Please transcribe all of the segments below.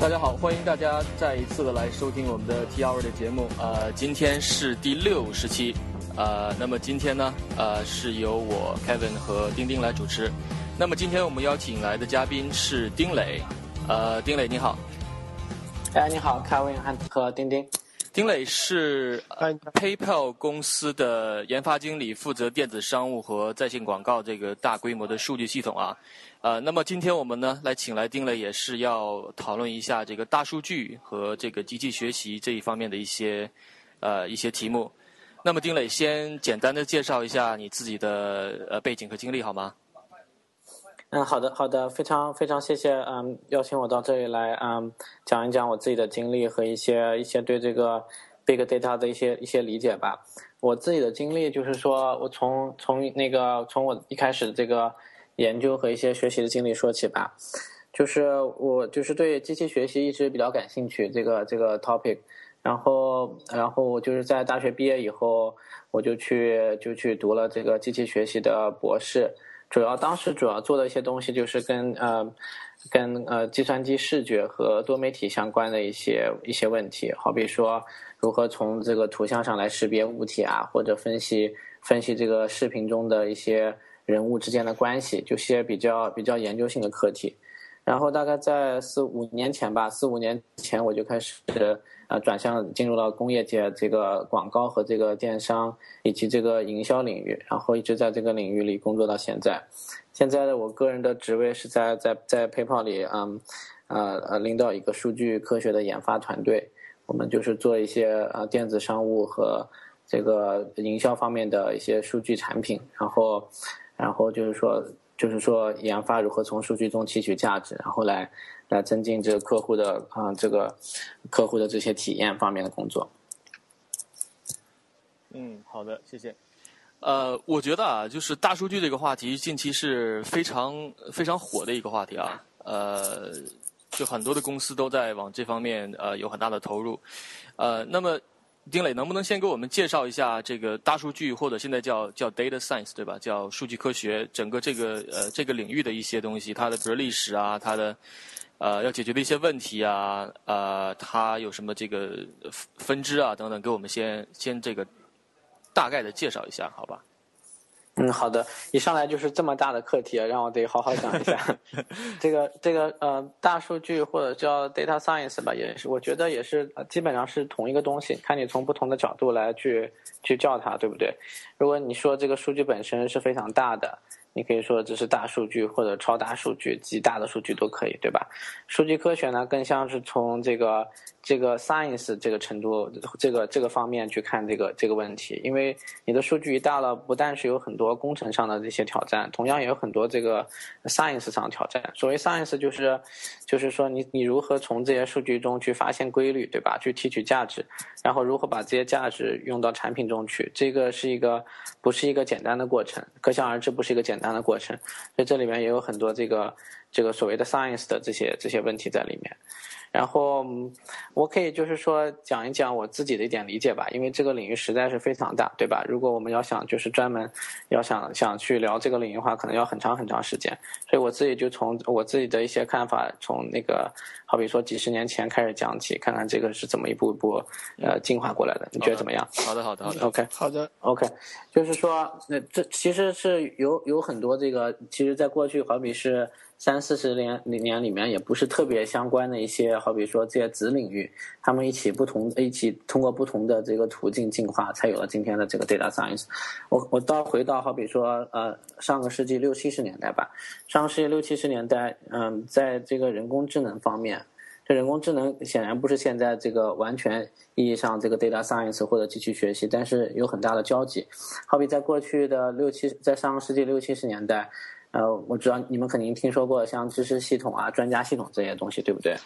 大家好，欢迎大家再一次的来收听我们的 TR 的节目。呃，今天是第六十期，呃，那么今天呢，呃，是由我 Kevin 和丁丁来主持。那么今天我们邀请来的嘉宾是丁磊，呃，丁磊你好。哎，你好，Kevin 和丁丁。丁磊是 PayPal 公司的研发经理，负责电子商务和在线广告这个大规模的数据系统啊。呃，那么今天我们呢来请来丁磊，也是要讨论一下这个大数据和这个机器学习这一方面的一些呃一些题目。那么丁磊先简单的介绍一下你自己的呃背景和经历好吗？嗯，好的，好的，非常非常谢谢，嗯，邀请我到这里来，嗯，讲一讲我自己的经历和一些一些对这个 big data 的一些一些理解吧。我自己的经历就是说，我从从那个从我一开始这个研究和一些学习的经历说起吧。就是我就是对机器学习一直比较感兴趣，这个这个 topic。然后然后我就是在大学毕业以后，我就去就去读了这个机器学习的博士。主要当时主要做的一些东西就是跟呃跟呃计算机视觉和多媒体相关的一些一些问题，好比说如何从这个图像上来识别物体啊，或者分析分析这个视频中的一些人物之间的关系，就些比较比较研究性的课题。然后大概在四五年前吧，四五年前我就开始。呃，转向进入到工业界，这个广告和这个电商以及这个营销领域，然后一直在这个领域里工作到现在。现在的我个人的职位是在在在 PayPal 里，嗯，呃呃，领导一个数据科学的研发团队。我们就是做一些呃电子商务和这个营销方面的一些数据产品，然后然后就是说就是说研发如何从数据中提取价值，然后来。来增进这个客户的啊，这个客户的这些体验方面的工作。嗯，好的，谢谢。呃，我觉得啊，就是大数据这个话题近期是非常非常火的一个话题啊。呃，就很多的公司都在往这方面呃有很大的投入。呃，那么丁磊能不能先给我们介绍一下这个大数据或者现在叫叫 data science 对吧？叫数据科学，整个这个呃这个领域的一些东西，它的比如历史啊，它的。呃，要解决的一些问题啊，呃，它有什么这个分支啊等等，给我们先先这个大概的介绍一下，好吧？嗯，好的。一上来就是这么大的课题，让我得好好讲一下。这个这个呃，大数据或者叫 data science 吧，也是我觉得也是基本上是同一个东西，看你从不同的角度来去去叫它，对不对？如果你说这个数据本身是非常大的。你可以说这是大数据或者超大数据、极大的数据都可以，对吧？数据科学呢，更像是从这个这个 science 这个程度、这个这个方面去看这个这个问题。因为你的数据一大了，不但是有很多工程上的这些挑战，同样也有很多这个 science 上挑战。所谓 science 就是就是说你你如何从这些数据中去发现规律，对吧？去提取价值，然后如何把这些价值用到产品中去，这个是一个不是一个简单的过程，可想而知，不是一个简。难的过程，所以这里面也有很多这个这个所谓的 science 的这些这些问题在里面。然后我可以就是说讲一讲我自己的一点理解吧，因为这个领域实在是非常大，对吧？如果我们要想就是专门要想想去聊这个领域的话，可能要很长很长时间。所以我自己就从我自己的一些看法，从那个好比说几十年前开始讲起，看看这个是怎么一步一步呃进化过来的。你觉得怎么样？好的，好的，好的。OK，好的，OK，就是说那这其实是有有很多这个，其实在过去好比是。三四十年里年里面也不是特别相关的一些，好比说这些子领域，他们一起不同一起通过不同的这个途径进化，才有了今天的这个 data science。我我倒回到好比说呃上个世纪六七十年代吧，上个世纪六七十年代，嗯，在这个人工智能方面，人工智能显然不是现在这个完全意义上这个 data science 或者机器学习，但是有很大的交集。好比在过去的六七，在上个世纪六七十年代。呃，我知道你们肯定听说过像知识系统啊、专家系统这些东西，对不对？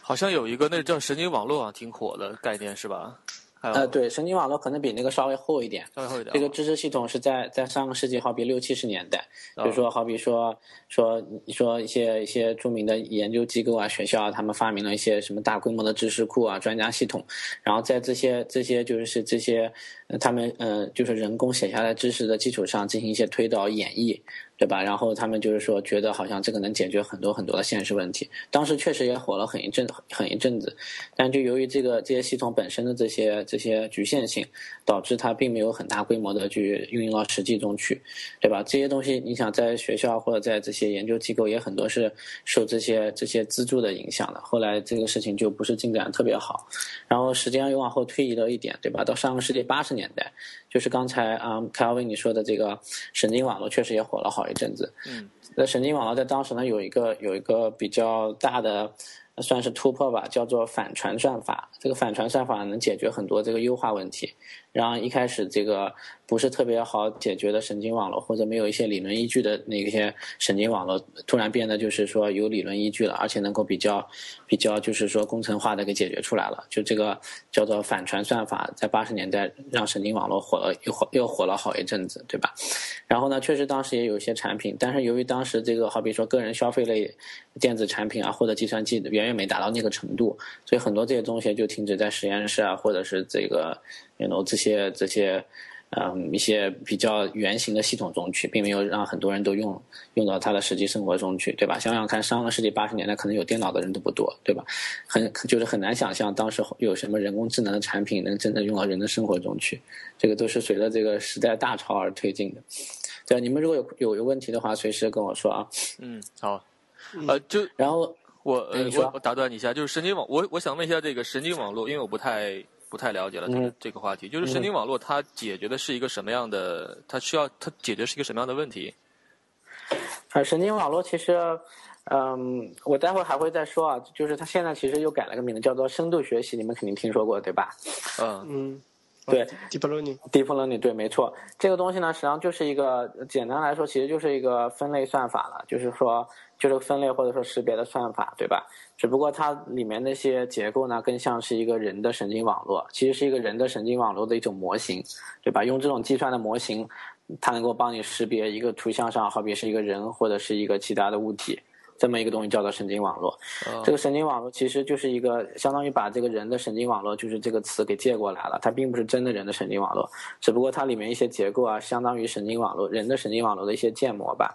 好像有一个那叫神经网络啊，挺火的概念是吧？呃，对，神经网络可能比那个稍微厚一点。稍微厚一点。这个知识系统是在在上个世纪，好比六七十年代，比如说好比说说你说一些一些著名的研究机构啊、学校啊，他们发明了一些什么大规模的知识库啊、专家系统，然后在这些这些就是这些他们呃就是人工写下来知识的基础上进行一些推导演绎。对吧？然后他们就是说，觉得好像这个能解决很多很多的现实问题。当时确实也火了很一阵，很一阵子。但就由于这个这些系统本身的这些这些局限性，导致它并没有很大规模的去运用到实际中去，对吧？这些东西你想在学校或者在这些研究机构也很多是受这些这些资助的影响的。后来这个事情就不是进展特别好。然后时间又往后推移了一点，对吧？到上个世纪八十年代，就是刚才啊凯尔文你说的这个神经网络确实也火了好一阵子。嗯，那神经网络在当时呢有一个有一个比较大的算是突破吧，叫做反传算法。这个反传算法能解决很多这个优化问题。然后一开始这个不是特别好解决的神经网络，或者没有一些理论依据的那些神经网络，突然变得就是说有理论依据了，而且能够比较比较就是说工程化的给解决出来了。就这个叫做反传算法，在八十年代让神经网络火了，又火又火了好一阵子，对吧？然后呢，确实当时也有一些产品，但是由于当时这个好比说个人消费类电子产品啊，或者计算机远远没达到那个程度，所以很多这些东西就停止在实验室啊，或者是这个。然后这些这些，嗯，一些比较原型的系统中去，并没有让很多人都用用到他的实际生活中去，对吧？想想看，上个世纪八十年代可能有电脑的人都不多，对吧？很就是很难想象当时有什么人工智能的产品能真的用到人的生活中去，这个都是随着这个时代大潮而推进的。对，你们如果有有有问题的话，随时跟我说啊。嗯，好。呃，就然后我呃我我打断你一下，就是神经网，我我想问一下这个神经网络，因为我不太。不太了解了这个这个话题，就是神经网络它解决的是一个什么样的？它需要它解决是一个什么样的问题？呃，神经网络其实，嗯，我待会儿还会再说啊。就是它现在其实又改了个名字，叫做深度学习，你们肯定听说过对吧？嗯嗯，对，deep learning，deep learning，对，没错。这个东西呢，实际上就是一个简单来说，其实就是一个分类算法了，就是说。就是分类或者说识别的算法，对吧？只不过它里面那些结构呢，更像是一个人的神经网络，其实是一个人的神经网络的一种模型，对吧？用这种计算的模型，它能够帮你识别一个图像上，好比是一个人或者是一个其他的物体，这么一个东西叫做神经网络。这个神经网络其实就是一个相当于把这个人的神经网络，就是这个词给借过来了，它并不是真的人的神经网络，只不过它里面一些结构啊，相当于神经网络人的神经网络的一些建模吧。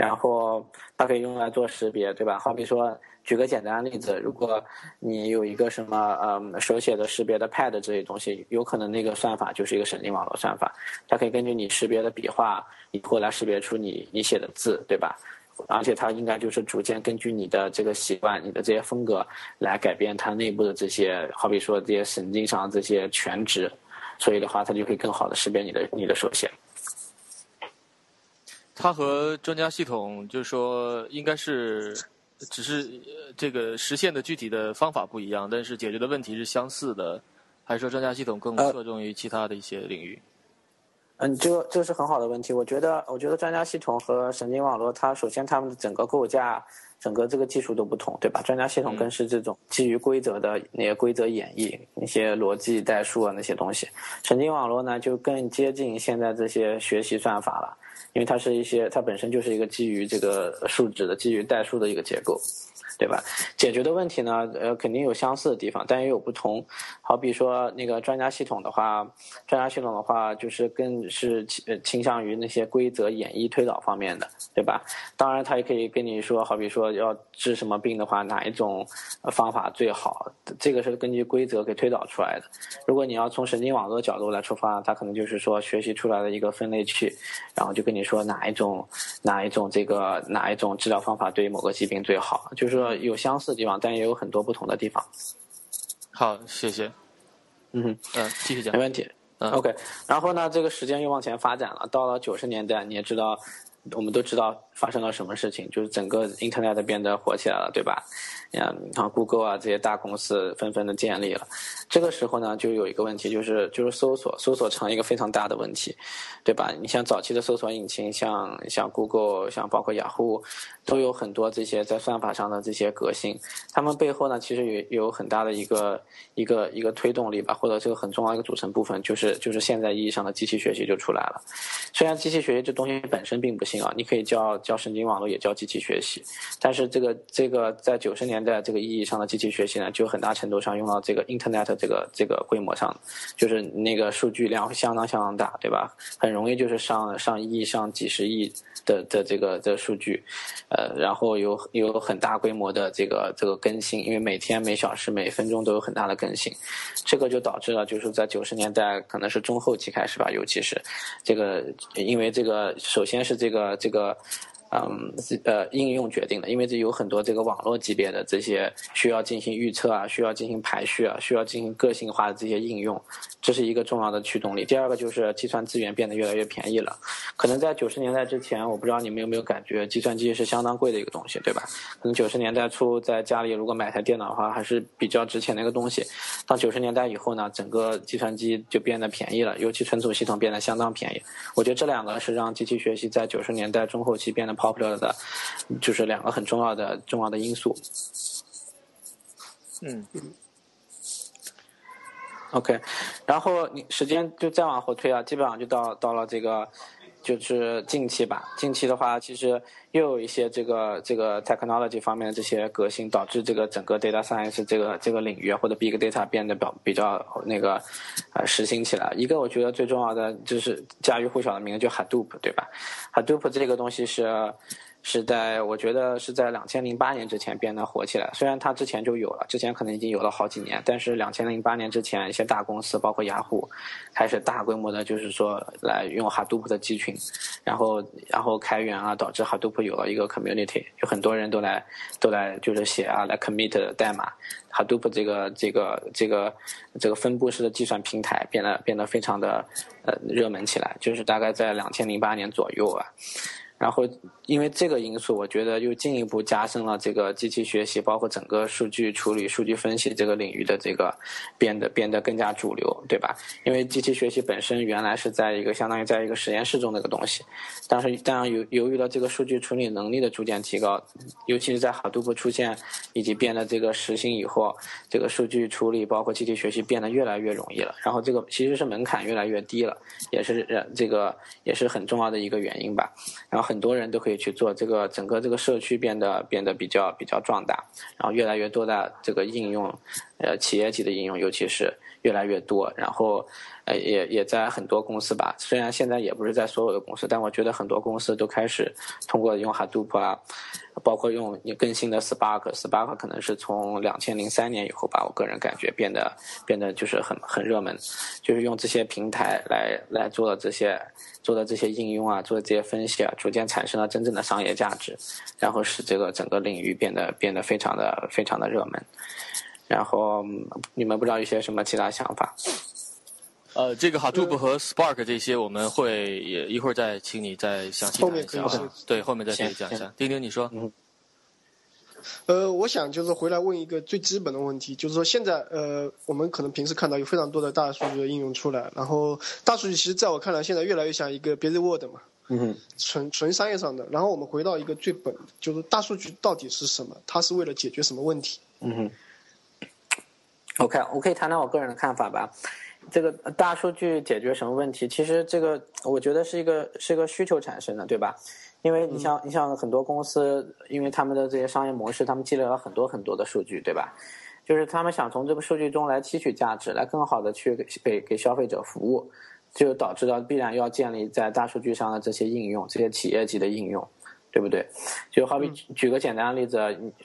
然后它可以用来做识别，对吧？好比说，举个简单的例子，如果你有一个什么嗯手写的识别的 pad 这些东西，有可能那个算法就是一个神经网络算法，它可以根据你识别的笔画，以后来识别出你你写的字，对吧？而且它应该就是逐渐根据你的这个习惯、你的这些风格来改变它内部的这些，好比说这些神经上这些全值，所以的话，它就可以更好的识别你的你的手写。它和专家系统就是说，应该是只是这个实现的具体的方法不一样，但是解决的问题是相似的，还是说专家系统更侧重于其他的一些领域？嗯，这个这是很好的问题。我觉得，我觉得专家系统和神经网络，它首先它们的整个构架、整个这个技术都不同，对吧？专家系统更是这种基于规则的那些规则演绎、那些逻辑代数啊那些东西。神经网络呢，就更接近现在这些学习算法了。因为它是一些，它本身就是一个基于这个数值的、基于代数的一个结构。对吧？解决的问题呢，呃，肯定有相似的地方，但也有不同。好比说那个专家系统的话，专家系统的话，就是更是倾倾向于那些规则演绎推导方面的，对吧？当然，它也可以跟你说，好比说要治什么病的话，哪一种方法最好？这个是根据规则给推导出来的。如果你要从神经网络角度来出发，它可能就是说学习出来的一个分类器，然后就跟你说哪一种哪一种这个哪一种治疗方法对于某个疾病最好，就是说。有相似的地方，但也有很多不同的地方。好，谢谢。嗯，嗯，继续讲，没问题。嗯，OK。然后呢，这个时间又往前发展了，到了九十年代，你也知道，我们都知道发生了什么事情，就是整个 Internet 变得火起来了，对吧？嗯，然后 Google 啊这些大公司纷纷的建立了。这个时候呢，就有一个问题，就是就是搜索，搜索成了一个非常大的问题，对吧？你像早期的搜索引擎，像像 Google，像包括雅虎。都有很多这些在算法上的这些革新，他们背后呢，其实有有很大的一个一个一个推动力吧，或者这个很重要一个组成部分，就是就是现在意义上的机器学习就出来了。虽然机器学习这东西本身并不新，啊，你可以叫叫神经网络，也叫机器学习。但是这个这个在九十年代这个意义上的机器学习呢，就很大程度上用到这个 Internet 这个这个规模上，就是那个数据量相当相当大，对吧？很容易就是上上亿、上几十亿的的这个的数据，呃，然后有有很大规模的这个这个更新，因为每天每小时每分钟都有很大的更新，这个就导致了就是在九十年代可能是中后期开始吧，尤其是这个。因为这个，首先是这个这个。嗯，呃，应用决定的，因为这有很多这个网络级别的这些需要进行预测啊，需要进行排序啊，需要进行个性化的这些应用，这是一个重要的驱动力。第二个就是计算资源变得越来越便宜了。可能在九十年代之前，我不知道你们有没有感觉，计算机是相当贵的一个东西，对吧？可能九十年代初在家里如果买台电脑的话，还是比较值钱的一个东西。到九十年代以后呢，整个计算机就变得便宜了，尤其存储系统变得相当便宜。我觉得这两个是让机器学习在九十年代中后期变得。Popular 的，就是两个很重要的重要的因素。嗯，OK，然后你时间就再往后推啊，基本上就到到了这个就是近期吧。近期的话，其实又有一些这个这个 technology 方面的这些革新，导致这个整个 data science 这个这个领域或者 big data 变得比较比较那个呃实行起来。一个我觉得最重要的就是家喻户晓的名字就 Hadoop，对吧？Hadoop 这个东西是。是在我觉得是在两千零八年之前变得火起来。虽然它之前就有了，之前可能已经有了好几年，但是两千零八年之前，一些大公司包括雅虎，开始大规模的，就是说来用 Hadoop 的集群，然后然后开源啊，导致 Hadoop 有了一个 community，有很多人都来都来就是写啊，来 commit 代码。Hadoop 这个这个这个这个分布式的计算平台变得变得非常的呃热门起来，就是大概在两千零八年左右啊。然后，因为这个因素，我觉得又进一步加深了这个机器学习，包括整个数据处理、数据分析这个领域的这个变得变得更加主流，对吧？因为机器学习本身原来是在一个相当于在一个实验室中的一个东西，但是当然由由于了这个数据处理能力的逐渐提高，尤其是在 Hadoop 出现以及变得这个实行以后，这个数据处理包括机器学习变得越来越容易了。然后这个其实是门槛越来越低了，也是这个也是很重要的一个原因吧。然后。很多人都可以去做这个，整个这个社区变得变得比较比较壮大，然后越来越多的这个应用，呃，企业级的应用，尤其是越来越多，然后。也也在很多公司吧，虽然现在也不是在所有的公司，但我觉得很多公司都开始通过用 Hadoop 啊，包括用更新的 Spark，Spark 可能是从两千零三年以后吧，我个人感觉变得变得就是很很热门，就是用这些平台来来做的这些做的这些应用啊，做的这些分析啊，逐渐产生了真正的商业价值，然后使这个整个领域变得变得非常的非常的热门。然后你们不知道有些什么其他想法？呃，这个 Hadoop 和 Spark 这些，我们会也一会儿再请你再详细讲一下。对，后面再可以讲一下。丁丁，你说。嗯。呃，我想就是回来问一个最基本的问题，就是说现在呃，我们可能平时看到有非常多的大数据的应用出来，然后大数据其实在我看来现在越来越像一个 busy word 嘛。嗯。纯纯商业上的，然后我们回到一个最本，就是大数据到底是什么？它是为了解决什么问题？嗯哼。OK，我可以谈谈我个人的看法吧。这个大数据解决什么问题？其实这个我觉得是一个是一个需求产生的，对吧？因为你像你像很多公司，因为他们的这些商业模式，他们积累了很多很多的数据，对吧？就是他们想从这个数据中来提取价值，来更好的去给给消费者服务，就导致了必然要建立在大数据上的这些应用，这些企业级的应用，对不对？就好比举个简单的例子，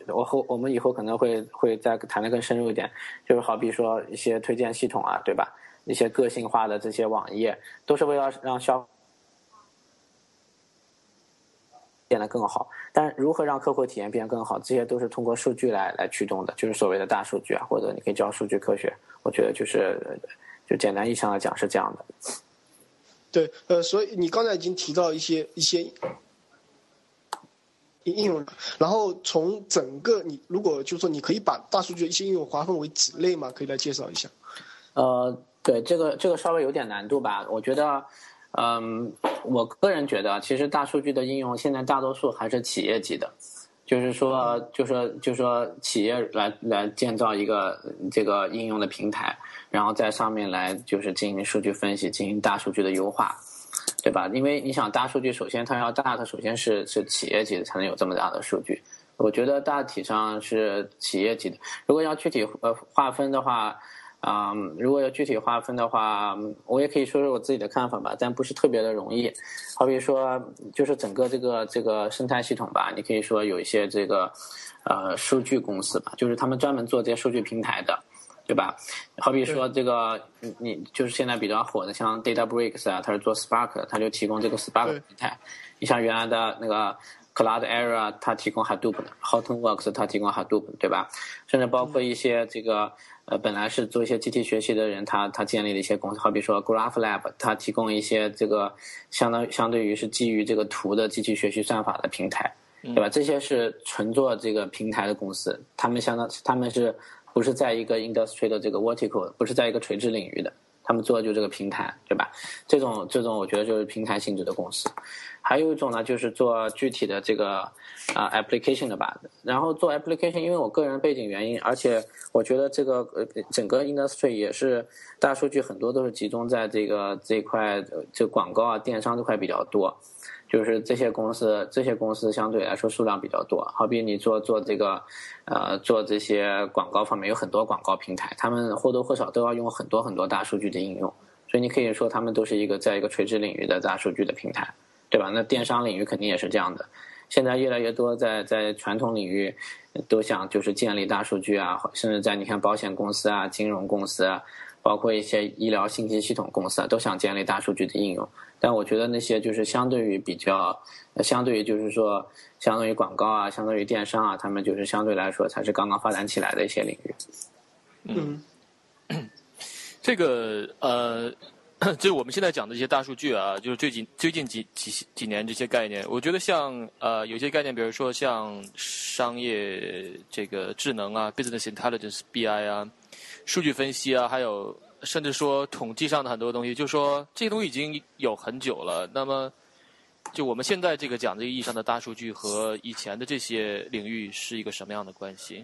我后我们以后可能会会再谈的更深入一点，就是好比说一些推荐系统啊，对吧？一些个性化的这些网页，都是为了让消变得更好。但如何让客户体验变得更好，这些都是通过数据来来驱动的，就是所谓的大数据啊，或者你可以叫数据科学。我觉得就是，就简单意义上来讲是这样的。对，呃，所以你刚才已经提到一些一些应用，然后从整个你如果就是说你可以把大数据的一些应用划分为几类嘛，可以来介绍一下。呃。对这个这个稍微有点难度吧，我觉得，嗯，我个人觉得，其实大数据的应用现在大多数还是企业级的，就是说，就说，就说企业来来建造一个这个应用的平台，然后在上面来就是进行数据分析，进行大数据的优化。对吧？因为你想大数据，首先它要大，它首先是是企业级的才能有这么大的数据。我觉得大体上是企业级的。如果要具体呃划分的话，啊，如果要具体划分的话，我也可以说说我自己的看法吧，但不是特别的容易。好比说，就是整个这个这个生态系统吧，你可以说有一些这个呃数据公司吧，就是他们专门做这些数据平台的。对吧？好比说这个，你你就是现在比较火的，像 DataBricks 啊，它是做 Spark 的，它就提供这个 Spark 平台。你像原来的那个 Cloudera，它提供 Hadoop 的；HortonWorks 它提供 Hadoop，对吧？甚至包括一些这个呃，本来是做一些机器学习的人，他他建立的一些公司，好比说 GraphLab，它提供一些这个相当相对于是基于这个图的机器学习算法的平台，对吧？这些是纯做这个平台的公司，他们相当他们是。不是在一个 industry 的这个 vertical，不是在一个垂直领域的，他们做的就这个平台，对吧？这种这种我觉得就是平台性质的公司。还有一种呢，就是做具体的这个啊 application 的吧。然后做 application，因为我个人背景原因，而且我觉得这个呃整个 industry 也是大数据很多都是集中在这个这块，就广告啊电商这块比较多。就是这些公司，这些公司相对来说数量比较多。好比你做做这个，呃，做这些广告方面有很多广告平台，他们或多或少都要用很多很多大数据的应用。所以你可以说他们都是一个在一个垂直领域的大数据的平台，对吧？那电商领域肯定也是这样的。现在越来越多在在传统领域都想就是建立大数据啊，甚至在你看保险公司啊、金融公司啊，包括一些医疗信息系统公司啊，都想建立大数据的应用。但我觉得那些就是相对于比较，相对于就是说，相当于广告啊，相当于电商啊，他们就是相对来说才是刚刚发展起来的一些领域。嗯，这个呃，就是我们现在讲的一些大数据啊，就是最近最近几几几年这些概念，我觉得像呃有些概念，比如说像商业这个智能啊，business intelligence BI 啊，数据分析啊，还有。甚至说统计上的很多东西，就说这些东西已经有很久了。那么，就我们现在这个讲这个意义上的大数据和以前的这些领域是一个什么样的关系？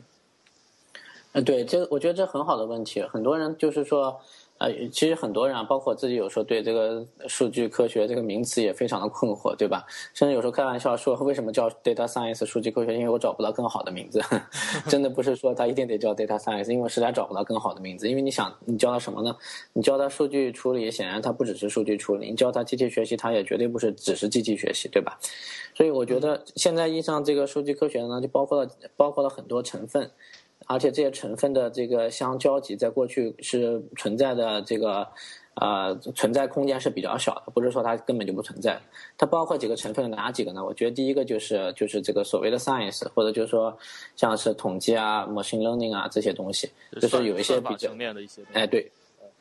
嗯，对，这我觉得这很好的问题。很多人就是说。呃，其实很多人啊，包括自己，有时候对这个数据科学这个名词也非常的困惑，对吧？甚至有时候开玩笑说，为什么叫 data science 数据科学？因为我找不到更好的名字。真的不是说它一定得叫 data science，因为实在找不到更好的名字。因为你想，你教它什么呢？你教它数据处理，显然它不只是数据处理；你教它机器学习，它也绝对不是只是机器学习，对吧？所以我觉得现在意义上这个数据科学呢，就包括了包括了很多成分。而且这些成分的这个相交集，在过去是存在的，这个呃存在空间是比较小的，不是说它根本就不存在。它包括几个成分，哪几个呢？我觉得第一个就是就是这个所谓的 science，或者就是说像是统计啊、machine learning 啊这些东西，就是有一些比较层面的一些哎对。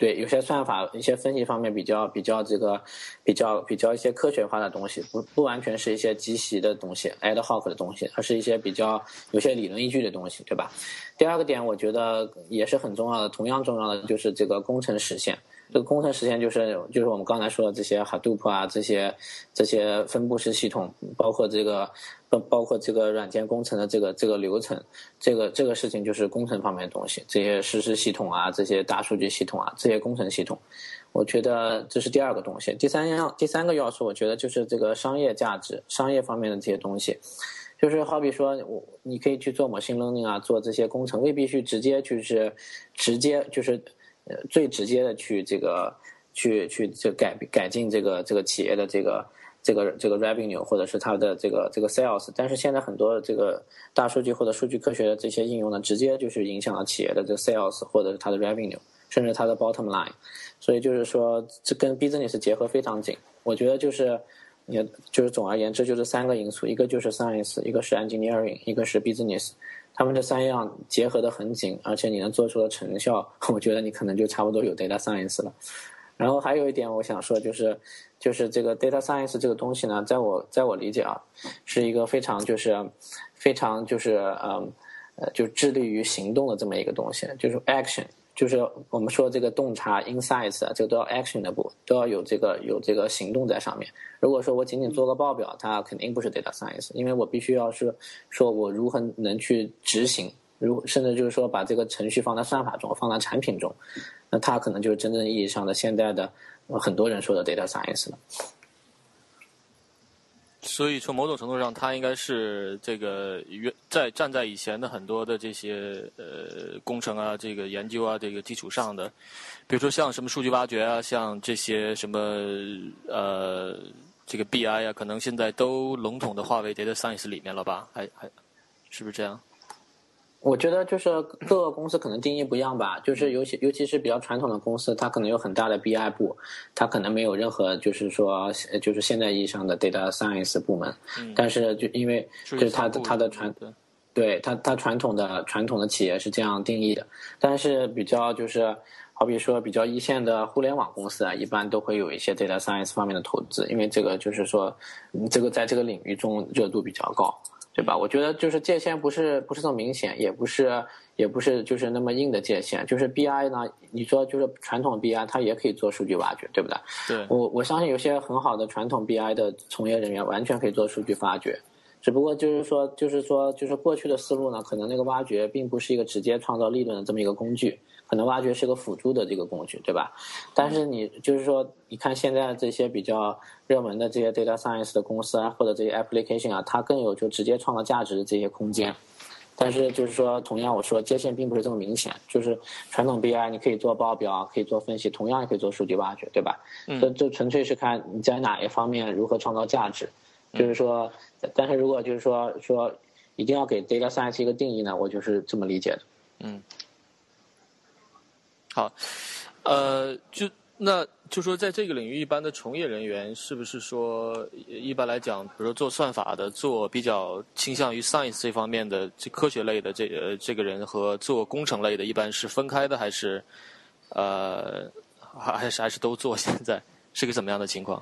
对，有些算法、一些分析方面比较比较这个比较比较一些科学化的东西，不不完全是一些机器的东西、ad hoc 的东西，而是一些比较有些理论依据的东西，对吧？第二个点，我觉得也是很重要的，同样重要的就是这个工程实现。这个工程实现就是就是我们刚才说的这些 Hadoop 啊，这些这些分布式系统，包括这个包包括这个软件工程的这个这个流程，这个这个事情就是工程方面的东西。这些实时系统啊，这些大数据系统啊，这些工程系统，我觉得这是第二个东西。第三样第三个要素，我觉得就是这个商业价值、商业方面的这些东西，就是好比说我你可以去做某 n g 啊，做这些工程，未必去直接就是直接就是。最直接的去这个去去这改改进这个这个企业的这个这个这个 revenue 或者是它的这个这个 sales，但是现在很多这个大数据或者数据科学的这些应用呢，直接就是影响了企业的这个 sales 或者是它的 revenue，甚至它的 bottom line。所以就是说，这跟 business 结合非常紧。我觉得就是也就是总而言之，就是三个因素：一个就是 science，一个是 engineering，一个是 business。他们这三样结合的很紧，而且你能做出的成效，我觉得你可能就差不多有 data science 了。然后还有一点我想说，就是就是这个 data science 这个东西呢，在我在我理解啊，是一个非常就是非常就是嗯呃就致力于行动的这么一个东西，就是 action。就是我们说这个洞察 insights 啊，这个都要 action 的部都要有这个有这个行动在上面。如果说我仅仅做个报表，它肯定不是 data science，因为我必须要是说我如何能去执行，如甚至就是说把这个程序放在算法中，放在产品中，那它可能就是真正意义上的现在的很多人说的 data science 了。所以从某种程度上，它应该是这个原在站在以前的很多的这些呃工程啊、这个研究啊这个基础上的，比如说像什么数据挖掘啊，像这些什么呃这个 BI 啊，可能现在都笼统的划为 data science 里面了吧？还还是不是这样？我觉得就是各个公司可能定义不一样吧，就是尤其尤其是比较传统的公司，它可能有很大的 BI 部，它可能没有任何就是说就是现代意义上的 data science 部门，但是就因为就是它的它的传对它它传统的传统的企业是这样定义的，但是比较就是好比说比较一线的互联网公司啊，一般都会有一些 data science 方面的投资，因为这个就是说这个在这个领域中热度比较高。对吧？我觉得就是界限不是不是那么明显，也不是也不是就是那么硬的界限。就是 BI 呢，你说就是传统 BI，它也可以做数据挖掘，对不对？对。我我相信有些很好的传统 BI 的从业人员完全可以做数据发掘，只不过就是说就是说就是过去的思路呢，可能那个挖掘并不是一个直接创造利润的这么一个工具。可能挖掘是个辅助的这个工具，对吧？但是你就是说，你看现在这些比较热门的这些 data science 的公司啊，或者这些 application 啊，它更有就直接创造价值的这些空间。但是就是说，同样我说界限并不是这么明显。就是传统 BI 你可以做报表，可以做分析，同样也可以做数据挖掘，对吧？这这纯粹是看你在哪一方面如何创造价值。就是说，但是如果就是说说一定要给 data science 一个定义呢，我就是这么理解的。嗯。好，呃，就那就说，在这个领域，一般的从业人员是不是说，一般来讲，比如说做算法的，做比较倾向于 science 这方面的这科学类的这呃这个人和做工程类的，一般是分开的，还是呃还还是还是都做？现在是个怎么样的情况？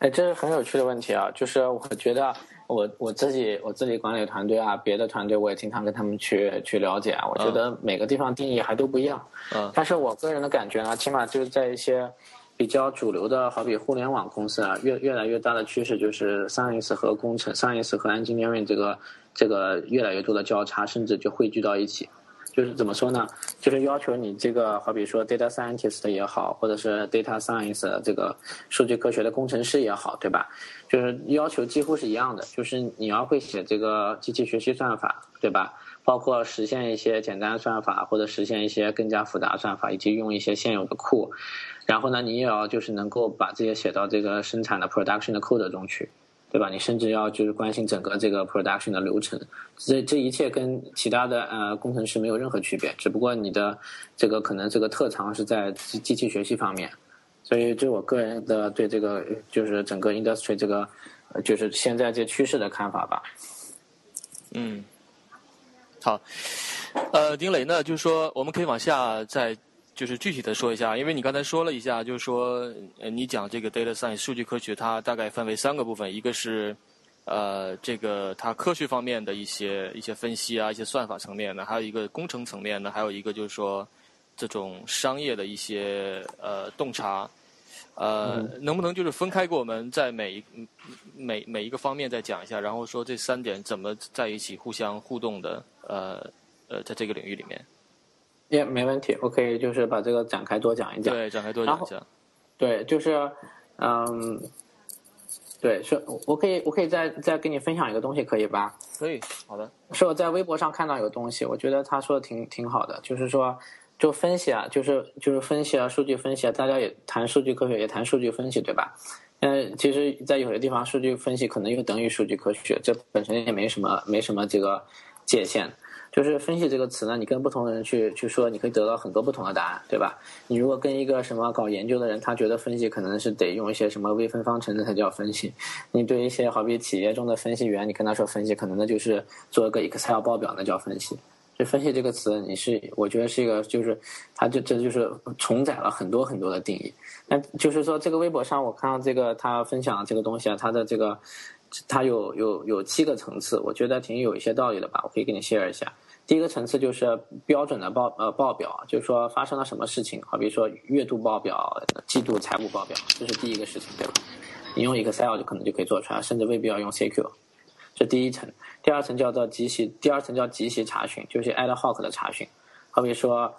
哎，这是很有趣的问题啊！就是我觉得。我我自己我自己管理团队啊，别的团队我也经常跟他们去去了解啊。我觉得每个地方定义还都不一样。嗯。但是我个人的感觉呢，起码就是在一些比较主流的，好比互联网公司啊，越越来越大的趋势就是 science 和工程，science 和 engineering 这个这个越来越多的交叉，甚至就汇聚到一起。就是怎么说呢？就是要求你这个，好比说 data scientist 也好，或者是 data science 这个数据科学的工程师也好，对吧？就是要求几乎是一样的，就是你要会写这个机器学习算法，对吧？包括实现一些简单算法，或者实现一些更加复杂算法，以及用一些现有的库。然后呢，你也要就是能够把这些写到这个生产的 production 的 code 中去。对吧？你甚至要就是关心整个这个 production 的流程，这这一切跟其他的呃工程师没有任何区别，只不过你的这个可能这个特长是在机器学习方面，所以这我个人的对这个就是整个 industry 这个就是现在这趋势的看法吧。嗯，好，呃，丁磊呢，就是说我们可以往下再。就是具体的说一下，因为你刚才说了一下，就是说，呃，你讲这个 data science 数据科学，它大概分为三个部分，一个是，呃，这个它科学方面的一些一些分析啊，一些算法层面的，还有一个工程层面的，还有一个就是说，这种商业的一些呃洞察，呃，能不能就是分开给我们在每一每每一个方面再讲一下，然后说这三点怎么在一起互相互动的，呃呃，在这个领域里面。也没问题，我可以就是把这个展开多讲一讲。对，展开多讲一讲。对，就是，嗯，对，是，我可以，我可以再再跟你分享一个东西，可以吧？可以，好的。是我在微博上看到有东西，我觉得他说的挺挺好的，就是说，就分析啊，就是就是分析啊，数据分析啊，大家也谈数据科学，也谈数据分析，对吧？嗯，其实，在有些地方，数据分析可能又等于数据科学，这本身也没什么没什么这个界限。就是分析这个词呢，你跟不同的人去去说，你可以得到很多不同的答案，对吧？你如果跟一个什么搞研究的人，他觉得分析可能是得用一些什么微分方程的才叫分析。你对一些好比企业中的分析员，你跟他说分析，可能那就是做一个 Excel 报表，那叫分析。就分析这个词，你是我觉得是一个，就是它就这就是重载了很多很多的定义。那就是说，这个微博上我看到这个他分享这个东西啊，他的这个。它有有有七个层次，我觉得挺有一些道理的吧，我可以给你 share 一下。第一个层次就是标准的报呃报表，就是说发生了什么事情，好比说月度报表、季度财务报表，这是第一个事情，对吧？你用 Excel 就可能就可以做出来，甚至未必要用 CQ。这第一层，第二层叫做即时，第二层叫即时查询，就是 ad hoc 的查询，好比说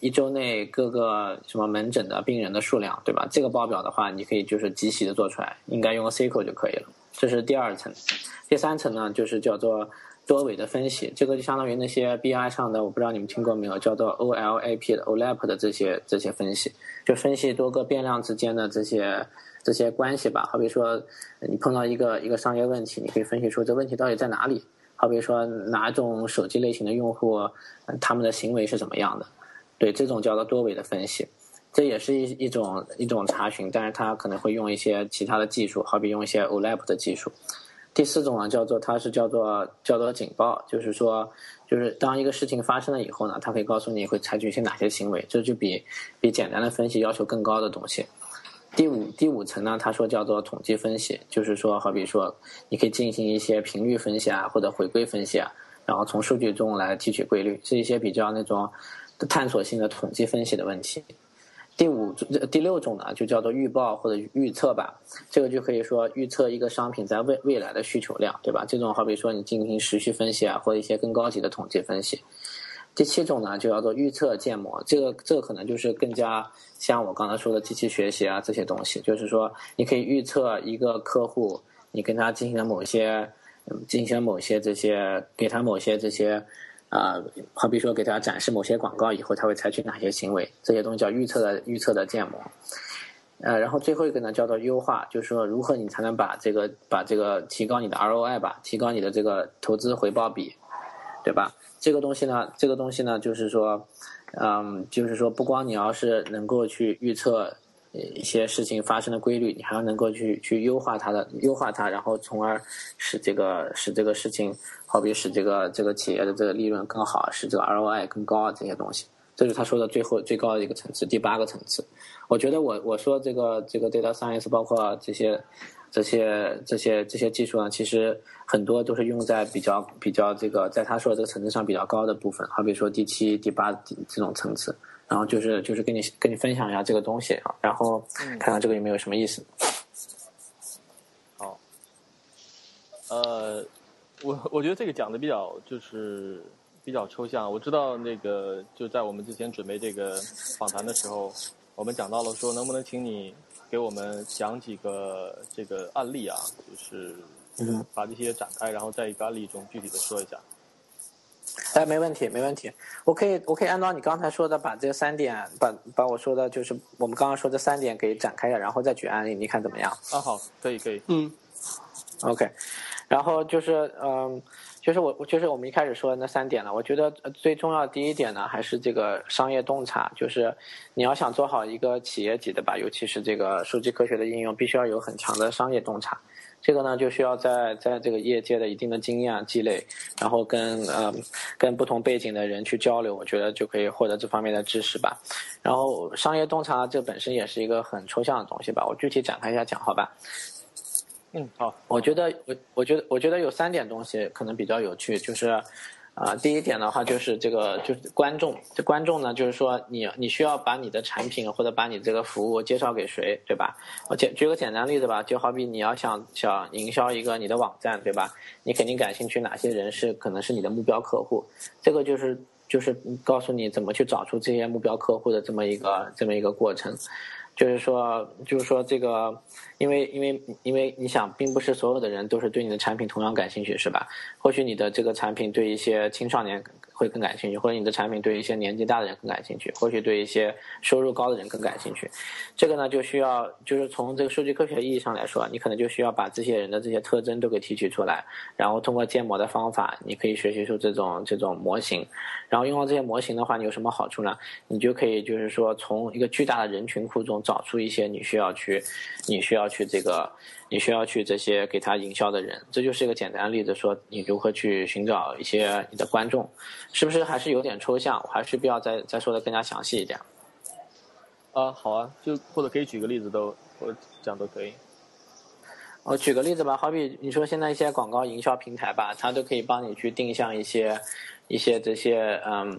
一周内各个什么门诊的病人的数量，对吧？这个报表的话，你可以就是即时的做出来，应该用个 SQL 就可以了。这是第二层。第三层呢，就是叫做多维的分析，这个就相当于那些 BI 上的，我不知道你们听过没有，叫做 OLAP 的 OLAP 的这些这些分析，就分析多个变量之间的这些这些关系吧。好比说，你碰到一个一个商业问题，你可以分析出这问题到底在哪里。好比说，哪种手机类型的用户，他们的行为是怎么样的？对，这种叫做多维的分析，这也是一一种一种查询，但是它可能会用一些其他的技术，好比用一些 OLAP 的技术。第四种呢，叫做它是叫做叫做警报，就是说，就是当一个事情发生了以后呢，它可以告诉你会采取一些哪些行为，这就比比简单的分析要求更高的东西。第五第五层呢，他说叫做统计分析，就是说，好比说，你可以进行一些频率分析啊，或者回归分析啊，然后从数据中来提取规律，是一些比较那种探索性的统计分析的问题。第五、第六种呢，就叫做预报或者预测吧。这个就可以说预测一个商品在未未来的需求量，对吧？这种好比说你进行时序分析啊，或者一些更高级的统计分析。第七种呢，就叫做预测建模。这个这个可能就是更加像我刚才说的机器学习啊这些东西，就是说你可以预测一个客户，你跟他进行了某些进行了某些这些，给他某些这些。啊，好比说给大家展示某些广告以后，他会采取哪些行为？这些东西叫预测的预测的建模。呃，然后最后一个呢叫做优化，就是说如何你才能把这个把这个提高你的 ROI 吧，提高你的这个投资回报比，对吧？这个东西呢，这个东西呢，就是说，嗯，就是说不光你要是能够去预测。一些事情发生的规律，你还要能够去去优化它的优化它，然后从而使这个使这个事情，好比使这个这个企业的这个利润更好，使这个 ROI 更高啊这些东西，这是他说的最后最高的一个层次，第八个层次。我觉得我我说这个这个 data science 包括这些这些这些这些技术呢，其实很多都是用在比较比较这个在他说的这个层次上比较高的部分，好比说第七、第八这种层次。然后就是就是跟你跟你分享一下这个东西啊，然后看看这个有没有什么意思。好，呃，我我觉得这个讲的比较就是比较抽象。我知道那个就在我们之前准备这个访谈的时候，我们讲到了说能不能请你给我们讲几个这个案例啊，就是把这些展开，然后在一个案例中具体的说一下。哎，没问题，没问题。我可以，我可以按照你刚才说的，把这三点，把把我说的，就是我们刚刚说这三点给展开一下，然后再举案例，你看怎么样？啊，好，可以，可以。嗯。OK，然后就是，嗯，就是我，就是我们一开始说的那三点了。我觉得最重要的第一点呢，还是这个商业洞察，就是你要想做好一个企业级的吧，尤其是这个数据科学的应用，必须要有很强的商业洞察。这个呢，就需要在在这个业界的一定的经验积累，然后跟呃跟不同背景的人去交流，我觉得就可以获得这方面的知识吧。然后商业洞察这本身也是一个很抽象的东西吧，我具体展开一下讲，好吧？嗯，好。我觉得我我觉得我觉得有三点东西可能比较有趣，就是。啊，第一点的话就是这个，就是观众。这观众呢，就是说你你需要把你的产品或者把你这个服务介绍给谁，对吧？我举举个简单例子吧，就好比你要想想营销一个你的网站，对吧？你肯定感兴趣哪些人是可能是你的目标客户，这个就是就是告诉你怎么去找出这些目标客户的这么一个这么一个过程。就是说，就是说，这个，因为，因为，因为你想，并不是所有的人都是对你的产品同样感兴趣，是吧？或许你的这个产品对一些青少年。会更感兴趣，或者你的产品对一些年纪大的人更感兴趣，或许对一些收入高的人更感兴趣。这个呢，就需要就是从这个数据科学意义上来说，你可能就需要把这些人的这些特征都给提取出来，然后通过建模的方法，你可以学习出这种这种模型。然后用到这些模型的话，你有什么好处呢？你就可以就是说从一个巨大的人群库中找出一些你需要去，你需要去这个。你需要去这些给他营销的人，这就是一个简单的例子，说你如何去寻找一些你的观众，是不是还是有点抽象？我还是必要再再说的更加详细一点。啊，好啊，就或者可以举个例子都，我讲都可以。我举个例子吧，好比你说现在一些广告营销平台吧，它都可以帮你去定向一些一些这些嗯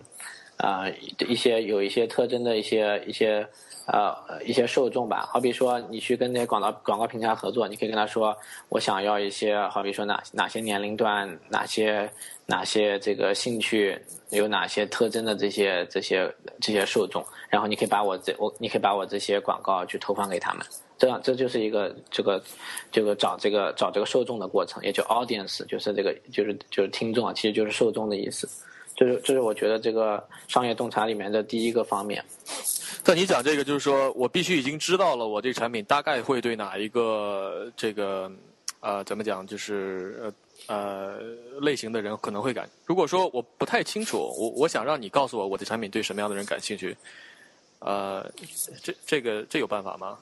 啊一些有一些特征的一些一些。呃，一些受众吧，好比说你去跟那些广告广告平台合作，你可以跟他说，我想要一些，好比说哪哪些年龄段，哪些哪些这个兴趣有哪些特征的这些这些这些受众，然后你可以把我这我你可以把我这些广告去投放给他们，这样这就是一个这个这个找这个找这个受众的过程，也就 audience，就是这个就是就是听众啊，其实就是受众的意思。这是这是我觉得这个商业洞察里面的第一个方面。但你讲这个，就是说我必须已经知道了，我这产品大概会对哪一个这个呃怎么讲，就是呃呃类型的人可能会感。如果说我不太清楚，我我想让你告诉我我的产品对什么样的人感兴趣，呃，这这个这有办法吗？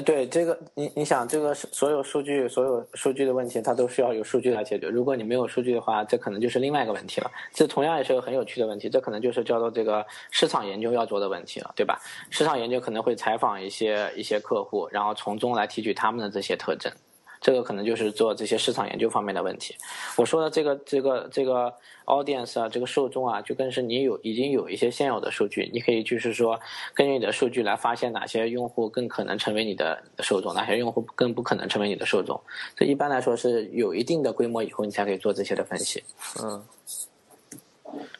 对这个，你你想，这个所有数据、所有数据的问题，它都需要有数据来解决。如果你没有数据的话，这可能就是另外一个问题了。这同样也是个很有趣的问题，这可能就是叫做这个市场研究要做的问题了，对吧？市场研究可能会采访一些一些客户，然后从中来提取他们的这些特征。这个可能就是做这些市场研究方面的问题。我说的这个这个这个 audience 啊，这个受众啊，就更是你有已经有一些现有的数据，你可以就是说根据你的数据来发现哪些用户更可能成为你的受众，哪些用户更不可能成为你的受众。这一般来说是有一定的规模以后，你才可以做这些的分析。嗯，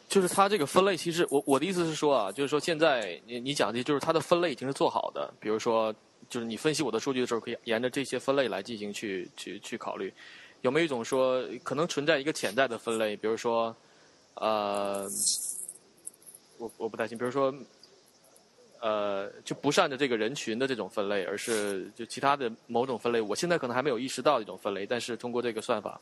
就是它这个分类，其实我我的意思是说啊，就是说现在你你讲的，就是它的分类已经是做好的，比如说。就是你分析我的数据的时候，可以沿着这些分类来进行去去去考虑，有没有一种说可能存在一个潜在的分类？比如说，呃，我我不担心，比如说，呃，就不是按照这个人群的这种分类，而是就其他的某种分类，我现在可能还没有意识到一种分类，但是通过这个算法。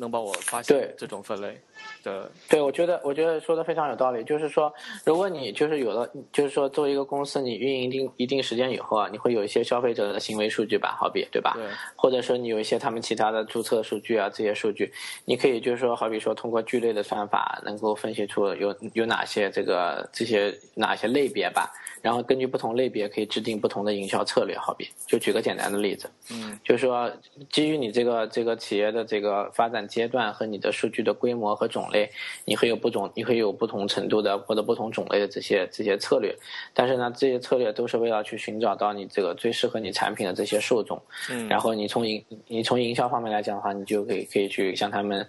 能帮我发现这种分类的，对，我觉得我觉得说的非常有道理。就是说，如果你就是有了，就是说作为一个公司，你运营一定一定时间以后啊，你会有一些消费者的行为数据吧，好比对吧？对。或者说你有一些他们其他的注册数据啊，这些数据，你可以就是说，好比说通过聚类的算法，能够分析出有有哪些这个这些哪些类别吧。然后根据不同类别，可以制定不同的营销策略。好比，就举个简单的例子，嗯，就是说，基于你这个这个企业的这个发展阶段和你的数据的规模和种类，你会有不同，你会有不同程度的或者不同种类的这些这些策略。但是呢，这些策略都是为了去寻找到你这个最适合你产品的这些受众。嗯，然后你从营你从营销方面来讲的话，你就可以可以去向他们。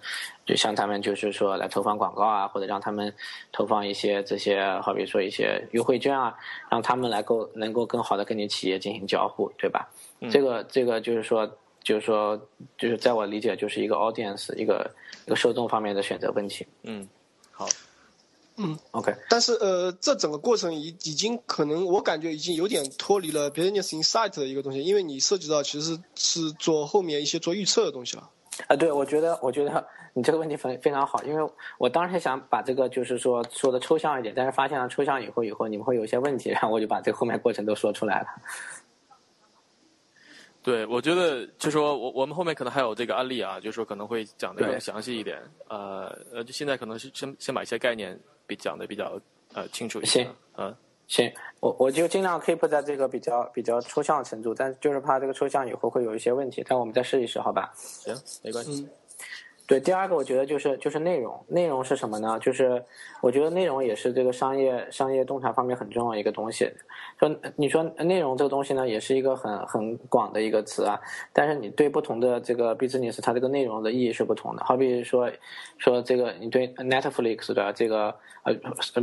就像他们就是说来投放广告啊，或者让他们投放一些这些，好比说一些优惠券啊，让他们来够能够更好的跟你企业进行交互，对吧？这个这个就是说，就是说，就是在我理解，就是一个 audience 一个一个受众方面的选择问题。嗯，好，嗯，OK。但是呃，这整个过程已已经可能我感觉已经有点脱离了 business insight 的一个东西，因为你涉及到其实是做后面一些做预测的东西了。啊，对，我觉得，我觉得 你这个问题非非常好，因为我当时想把这个就是说说的抽象一点，但是发现了抽象以后，以后你们会有一些问题，然后我就把这个后面过程都说出来了。对，我觉得就说我我们后面可能还有这个案例啊，就是说可能会讲的更详细一点。呃呃，就现在可能是先先把一些概念比讲的比较呃清楚一些。行，嗯。行，我我就尽量 keep 在这个比较比较抽象的程度，但就是怕这个抽象以后会有一些问题，但我们再试一试，好吧？行，没关系。对，第二个我觉得就是就是内容，内容是什么呢？就是我觉得内容也是这个商业商业洞察方面很重要一个东西。说你说内容这个东西呢，也是一个很很广的一个词啊。但是你对不同的这个 business，它这个内容的意义是不同的。好比说说这个你对 Netflix 的这个呃，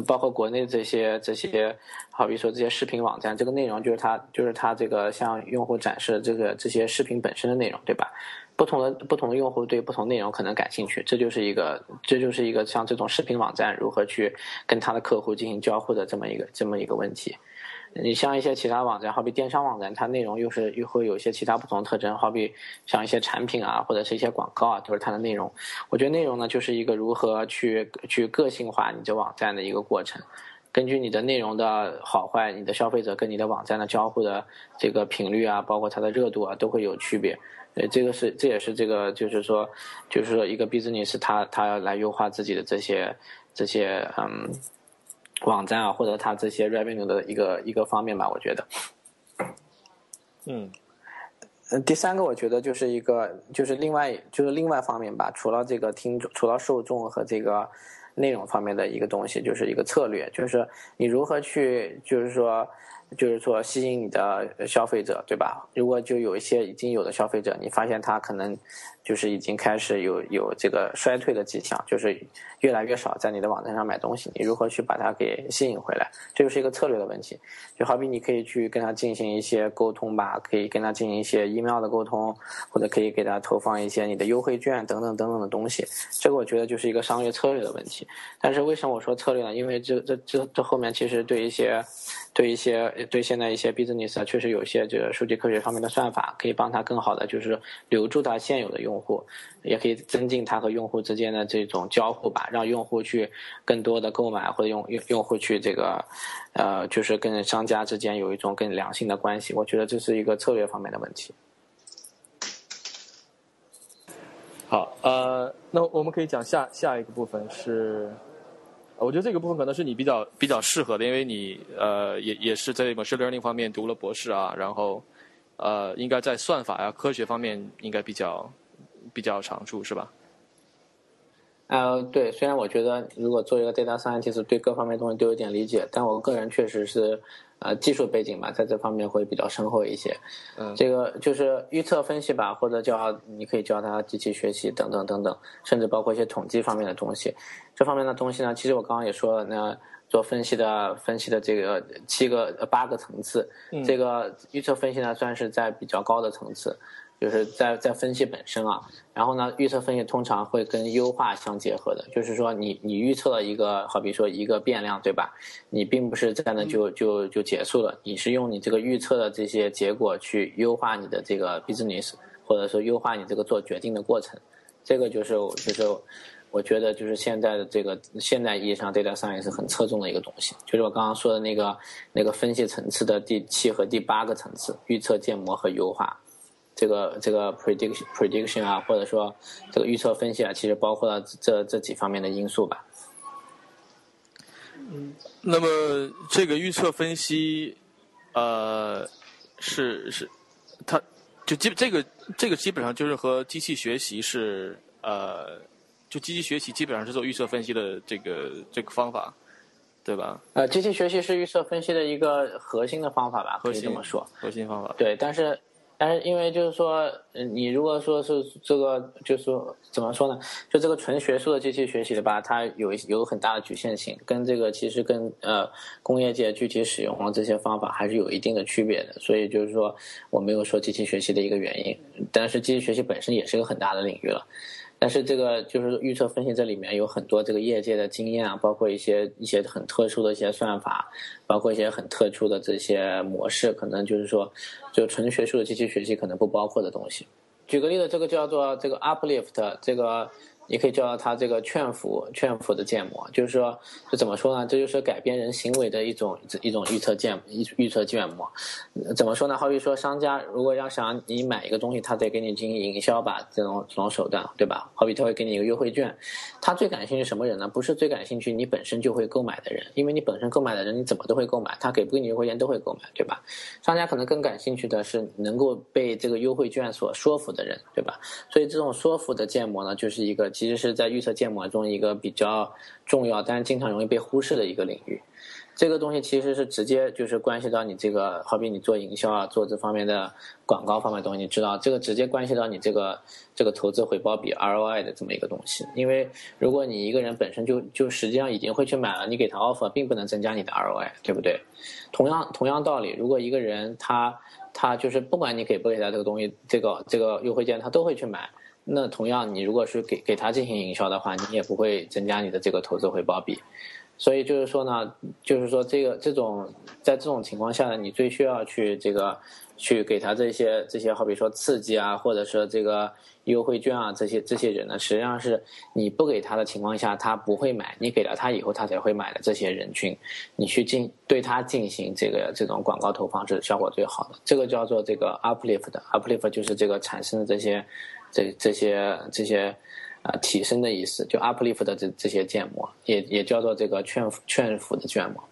包括国内这些这些，好比说这些视频网站，这个内容就是它就是它这个向用户展示这个这些视频本身的内容，对吧？不同的不同的用户对不同内容可能感兴趣，这就是一个这就是一个像这种视频网站如何去跟他的客户进行交互的这么一个这么一个问题。你像一些其他网站，好比电商网站，它内容又是又会有一些其他不同的特征，好比像一些产品啊或者是一些广告啊，都是它的内容。我觉得内容呢就是一个如何去去个性化你这网站的一个过程，根据你的内容的好坏，你的消费者跟你的网站的交互的这个频率啊，包括它的热度啊，都会有区别。呃，这个是，这也是这个，就是说，就是说，一个 business，他他要来优化自己的这些这些嗯网站啊，或者他这些 revenue 的一个一个方面吧，我觉得。嗯。嗯，第三个我觉得就是一个，就是另外就是另外方面吧，除了这个听众，除了受众和这个内容方面的一个东西，就是一个策略，就是你如何去，就是说。就是说吸引你的消费者，对吧？如果就有一些已经有的消费者，你发现他可能就是已经开始有有这个衰退的迹象，就是越来越少在你的网站上买东西，你如何去把它给吸引回来？这就是一个策略的问题。就好比你可以去跟他进行一些沟通吧，可以跟他进行一些 email 的沟通，或者可以给他投放一些你的优惠券等等等等的东西。这个我觉得就是一个商业策略的问题。但是为什么我说策略呢？因为这这这这后面其实对一些对一些对现在一些 business 啊，确实有一些这个数据科学方面的算法，可以帮他更好的就是留住他现有的用户，也可以增进他和用户之间的这种交互吧，让用户去更多的购买，或者用用用户去这个呃，就是跟商家之间有一种更良性的关系。我觉得这是一个策略方面的问题。好，呃，那我们可以讲下下一个部分是。我觉得这个部分可能是你比较比较适合的，因为你呃也也是在 machine learning 方面读了博士啊，然后呃应该在算法呀科学方面应该比较比较长处是吧？呃，对，虽然我觉得如果做一个 data scientist 对各方面东西都有点理解，但我个人确实是。呃，技术背景吧，在这方面会比较深厚一些。嗯，这个就是预测分析吧，或者叫你可以叫它机器学习等等等等，甚至包括一些统计方面的东西。这方面的东西呢，其实我刚刚也说了，那做分析的分析的这个七个八个层次，这个预测分析呢，算是在比较高的层次。就是在在分析本身啊，然后呢，预测分析通常会跟优化相结合的，就是说你你预测了一个，好比说一个变量，对吧？你并不是在那就就就结束了，你是用你这个预测的这些结果去优化你的这个 business，或者说优化你这个做决定的过程。这个就是就是我觉得就是现在的这个现代意义上 data science 很侧重的一个东西，就是我刚刚说的那个那个分析层次的第七和第八个层次，预测建模和优化。这个这个 prediction prediction 啊，或者说这个预测分析啊，其实包括了这这几方面的因素吧。嗯，那么这个预测分析，呃，是是，它就基这个这个基本上就是和机器学习是呃，就机器学习基本上是做预测分析的这个这个方法，对吧？呃，机器学习是预测分析的一个核心的方法吧，可以这么说。核心方法。对，但是。但是因为就是说，你如果说是这个，就是说怎么说呢？就这个纯学术的机器学习的吧，它有有很大的局限性，跟这个其实跟呃工业界具体使用这些方法还是有一定的区别的。所以就是说，我没有说机器学习的一个原因，但是机器学习本身也是一个很大的领域了。但是这个就是预测分析，这里面有很多这个业界的经验啊，包括一些一些很特殊的一些算法，包括一些很特殊的这些模式，可能就是说，就纯学术的机器学习可能不包括的东西。举个例子，这个叫做这个 uplift，这个。你可以叫它这个劝服劝服的建模，就是说，就怎么说呢？这就是改变人行为的一种一种预测建预预测建模。怎么说呢？好比说，商家如果要想你买一个东西，他得给你进行营销吧，这种这种手段，对吧？好比他会给你一个优惠券，他最感兴趣什么人呢？不是最感兴趣你本身就会购买的人，因为你本身购买的人你怎么都会购买，他给不给你优惠券都会购买，对吧？商家可能更感兴趣的是能够被这个优惠券所说服的人，对吧？所以这种说服的建模呢，就是一个。其实是在预测建模中一个比较重要，但是经常容易被忽视的一个领域。这个东西其实是直接就是关系到你这个，好比你做营销啊，做这方面的广告方面东西，你知道这个直接关系到你这个这个投资回报比 ROI 的这么一个东西。因为如果你一个人本身就就实际上已经会去买了，你给他 offer 并不能增加你的 ROI，对不对？同样同样道理，如果一个人他他就是不管你给不给他这个东西，这个这个优惠券他都会去买。那同样，你如果是给给他进行营销的话，你也不会增加你的这个投资回报比。所以就是说呢，就是说这个这种在这种情况下呢，你最需要去这个去给他这些这些，好比说刺激啊，或者说这个优惠券啊，这些这些人呢，实际上是你不给他的情况下，他不会买；你给了他以后，他才会买的这些人群，你去进对他进行这个这种广告投放是效果最好的。这个叫做这个 uplift，uplift 就是这个产生的这些。这这些这些啊提升的意思，就 uplift 的这这些建模，也也叫做这个劝服劝服的建模，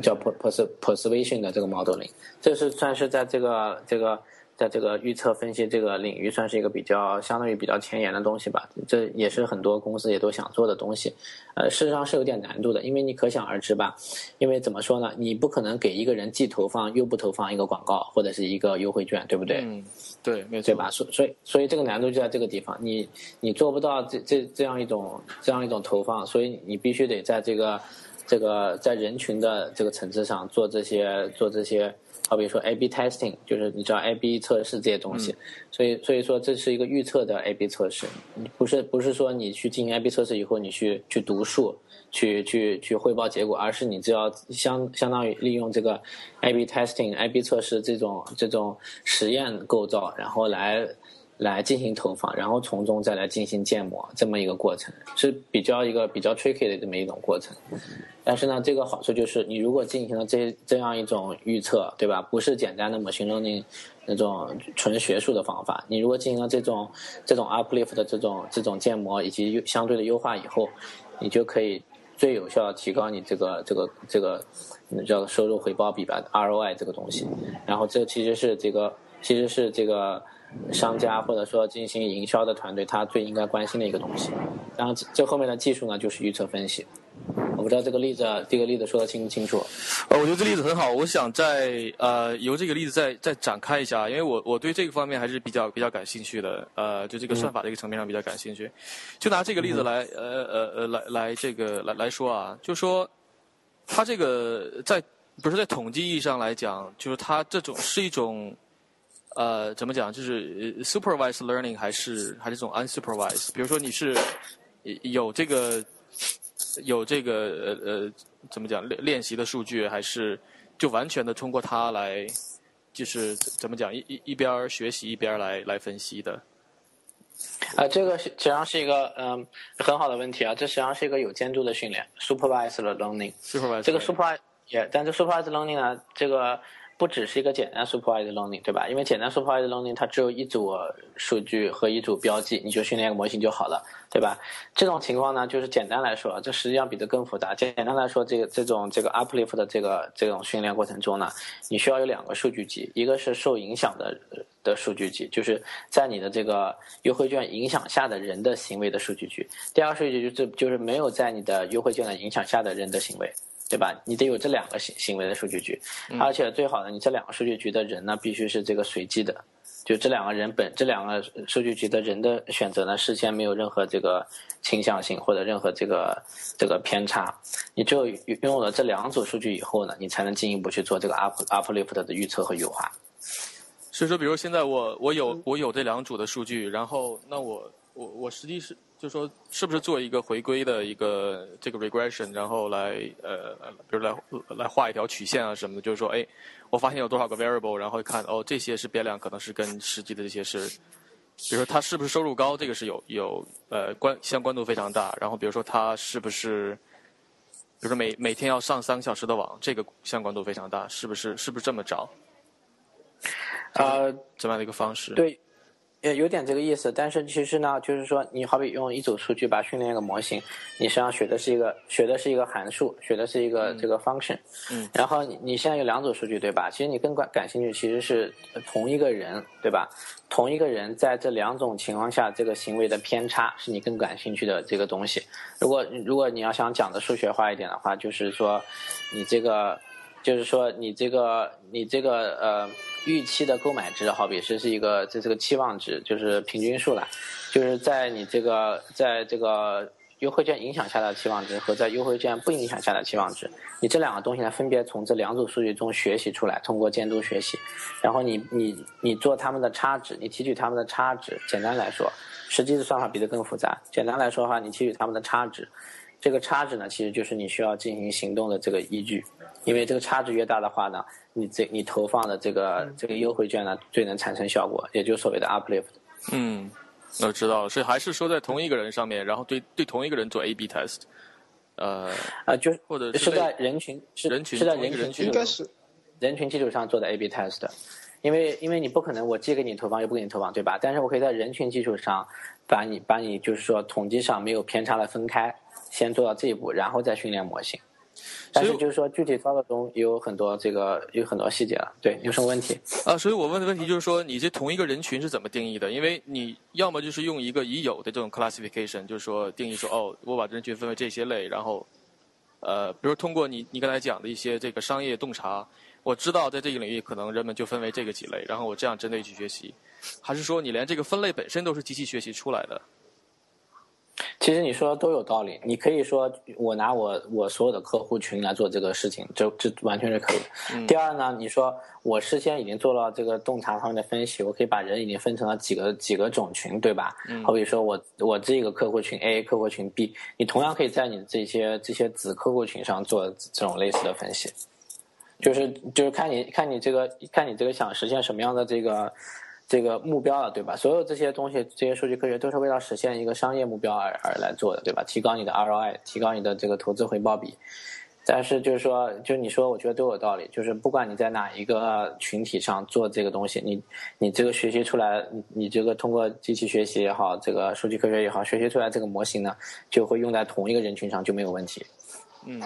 叫 pers persuasion 的这个 modeling，这是算是在这个这个在这个预测分析这个领域算是一个比较相当于比较前沿的东西吧。这也是很多公司也都想做的东西。呃，事实上是有点难度的，因为你可想而知吧。因为怎么说呢？你不可能给一个人既投放又不投放一个广告或者是一个优惠券，对不对？嗯，对，没错，对吧？所所以所以这个难度就在这个地方，你你做不到这这这样一种这样一种投放，所以你必须得在这个这个在人群的这个层次上做这些做这些。好比说 A/B testing，就是你知道 A/B 测试这些东西，所以所以说这是一个预测的 A/B 测试，不是不是说你去进行 A/B 测试以后你去去读数，去去去汇报结果，而是你只要相相当于利用这个 A/B testing、A/B 测试这种这种实验构造，然后来。来进行投放，然后从中再来进行建模，这么一个过程是比较一个比较 tricky 的这么一种过程。但是呢，这个好处就是你如果进行了这这样一种预测，对吧？不是简单的 machine learning 那种纯学术的方法，你如果进行了这种这种 uplift 的这种这种建模以及相对的优化以后，你就可以最有效提高你这个这个这个叫收入回报比吧 ROI 这个东西。然后这其实是这个其实是这个。商家或者说进行营销的团队，他最应该关心的一个东西。然后这后面的技术呢，就是预测分析。我不知道这个例子，这个例子说的清不清楚？呃，我觉得这例子很好，我想再呃由这个例子再再展开一下，因为我我对这个方面还是比较比较感兴趣的。呃，就这个算法这个层面上比较感兴趣。就拿这个例子来呃呃呃来来这个来来说啊，就说它这个在不是在统计意义上来讲，就是它这种是一种。呃，怎么讲？就是 supervised learning 还是还是这种 unsupervised？比如说你是有这个有这个呃呃怎么讲练练习的数据，还是就完全的通过它来就是怎么讲一一一边学习一边来来分析的？啊，这个实际上是一个嗯很好的问题啊，这实际上是一个有监督的训练，supervised learning。supervised 这个 supervised 也，但这 supervised learning 呢，这个。不只是一个简单 supervised learning，对吧？因为简单 supervised learning 它只有一组数据和一组标记，你就训练一个模型就好了，对吧？这种情况呢，就是简单来说，这实际上比这更复杂。简单来说，这个这种这个 uplift 的这个这种训练过程中呢，你需要有两个数据集，一个是受影响的的数据集，就是在你的这个优惠券影响下的人的行为的数据集；第二个数据集就是就是没有在你的优惠券的影响下的人的行为。对吧？你得有这两个行行为的数据局，而且最好呢，你这两个数据局的人呢，必须是这个随机的，就这两个人本这两个数据局的人的选择呢，事先没有任何这个倾向性或者任何这个这个偏差。你只有拥有了这两组数据以后呢，你才能进一步去做这个 up uplift 的预测和优化。所以说，比如现在我我有我有这两组的数据，然后那我我我实际是。就说是不是做一个回归的一个这个 regression，然后来呃，比如来来画一条曲线啊什么的，就是说，哎，我发现有多少个 variable，然后看哦，这些是变量，可能是跟实际的这些是，比如说他是不是收入高，这个是有有呃关相关度非常大。然后比如说他是不是，比如说每每天要上三个小时的网，这个相关度非常大，是不是是不是这么找？呃，怎么样的一个方式？对。也有点这个意思，但是其实呢，就是说，你好比用一组数据吧训练一个模型，你实际上学的是一个学的是一个函数，学的是一个这个 function，嗯，然后你你现在有两组数据对吧？其实你更感感兴趣其实是同一个人对吧？同一个人在这两种情况下这个行为的偏差是你更感兴趣的这个东西。如果如果你要想讲的数学化一点的话，就是说你这个。就是说，你这个你这个呃预期的购买值，好比是是一个这是个期望值，就是平均数了。就是在你这个在这个优惠券影响下的期望值和在优惠券不影响下的期望值，你这两个东西呢，分别从这两组数据中学习出来，通过监督学习，然后你你你做他们的差值，你提取他们的差值。简单来说，实际的算法比这更复杂。简单来说的话，你提取他们的差值，这个差值呢，其实就是你需要进行行动的这个依据。因为这个差值越大的话呢，你这你投放的这个这个优惠券呢，最能产生效果，也就是所谓的 uplift。嗯，我知道了，所以还是说在同一个人上面，然后对对同一个人做 A/B test。呃，啊，就或者是在人群是人群是在人群应该是人群基础上做的 A/B test。因为因为你不可能我既给你投放又不给你投放，对吧？但是我可以在人群基础上把你把你就是说统计上没有偏差的分开，先做到这一步，然后再训练模型。但是就是说具体操作中有很多这个有很多细节了。对，有什么问题？啊，所以我问的问题就是说，你这同一个人群是怎么定义的？因为你要么就是用一个已有的这种 classification，就是说定义说，哦，我把人群分为这些类，然后，呃，比如通过你你刚才讲的一些这个商业洞察，我知道在这个领域可能人们就分为这个几类，然后我这样针对去学习，还是说你连这个分类本身都是机器学习出来的？其实你说的都有道理，你可以说我拿我我所有的客户群来做这个事情，这这完全是可以的。第二呢，你说我事先已经做了这个洞察方面的分析，我可以把人已经分成了几个几个种群，对吧？好比说我我这个客户群 A 客户群 B，你同样可以在你这些这些子客户群上做这种类似的分析，就是就是看你看你这个看你这个想实现什么样的这个。这个目标了，对吧？所有这些东西，这些数据科学都是为了实现一个商业目标而而来做的，对吧？提高你的 ROI，提高你的这个投资回报比。但是就是说，就你说，我觉得都有道理。就是不管你在哪一个群体上做这个东西，你你这个学习出来，你你这个通过机器学习也好，这个数据科学也好，学习出来这个模型呢，就会用在同一个人群上就没有问题。嗯。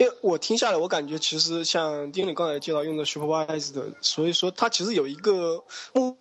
因为我听下来，我感觉其实像丁磊刚才介绍用的 supervised 的，所以说它其实有一个目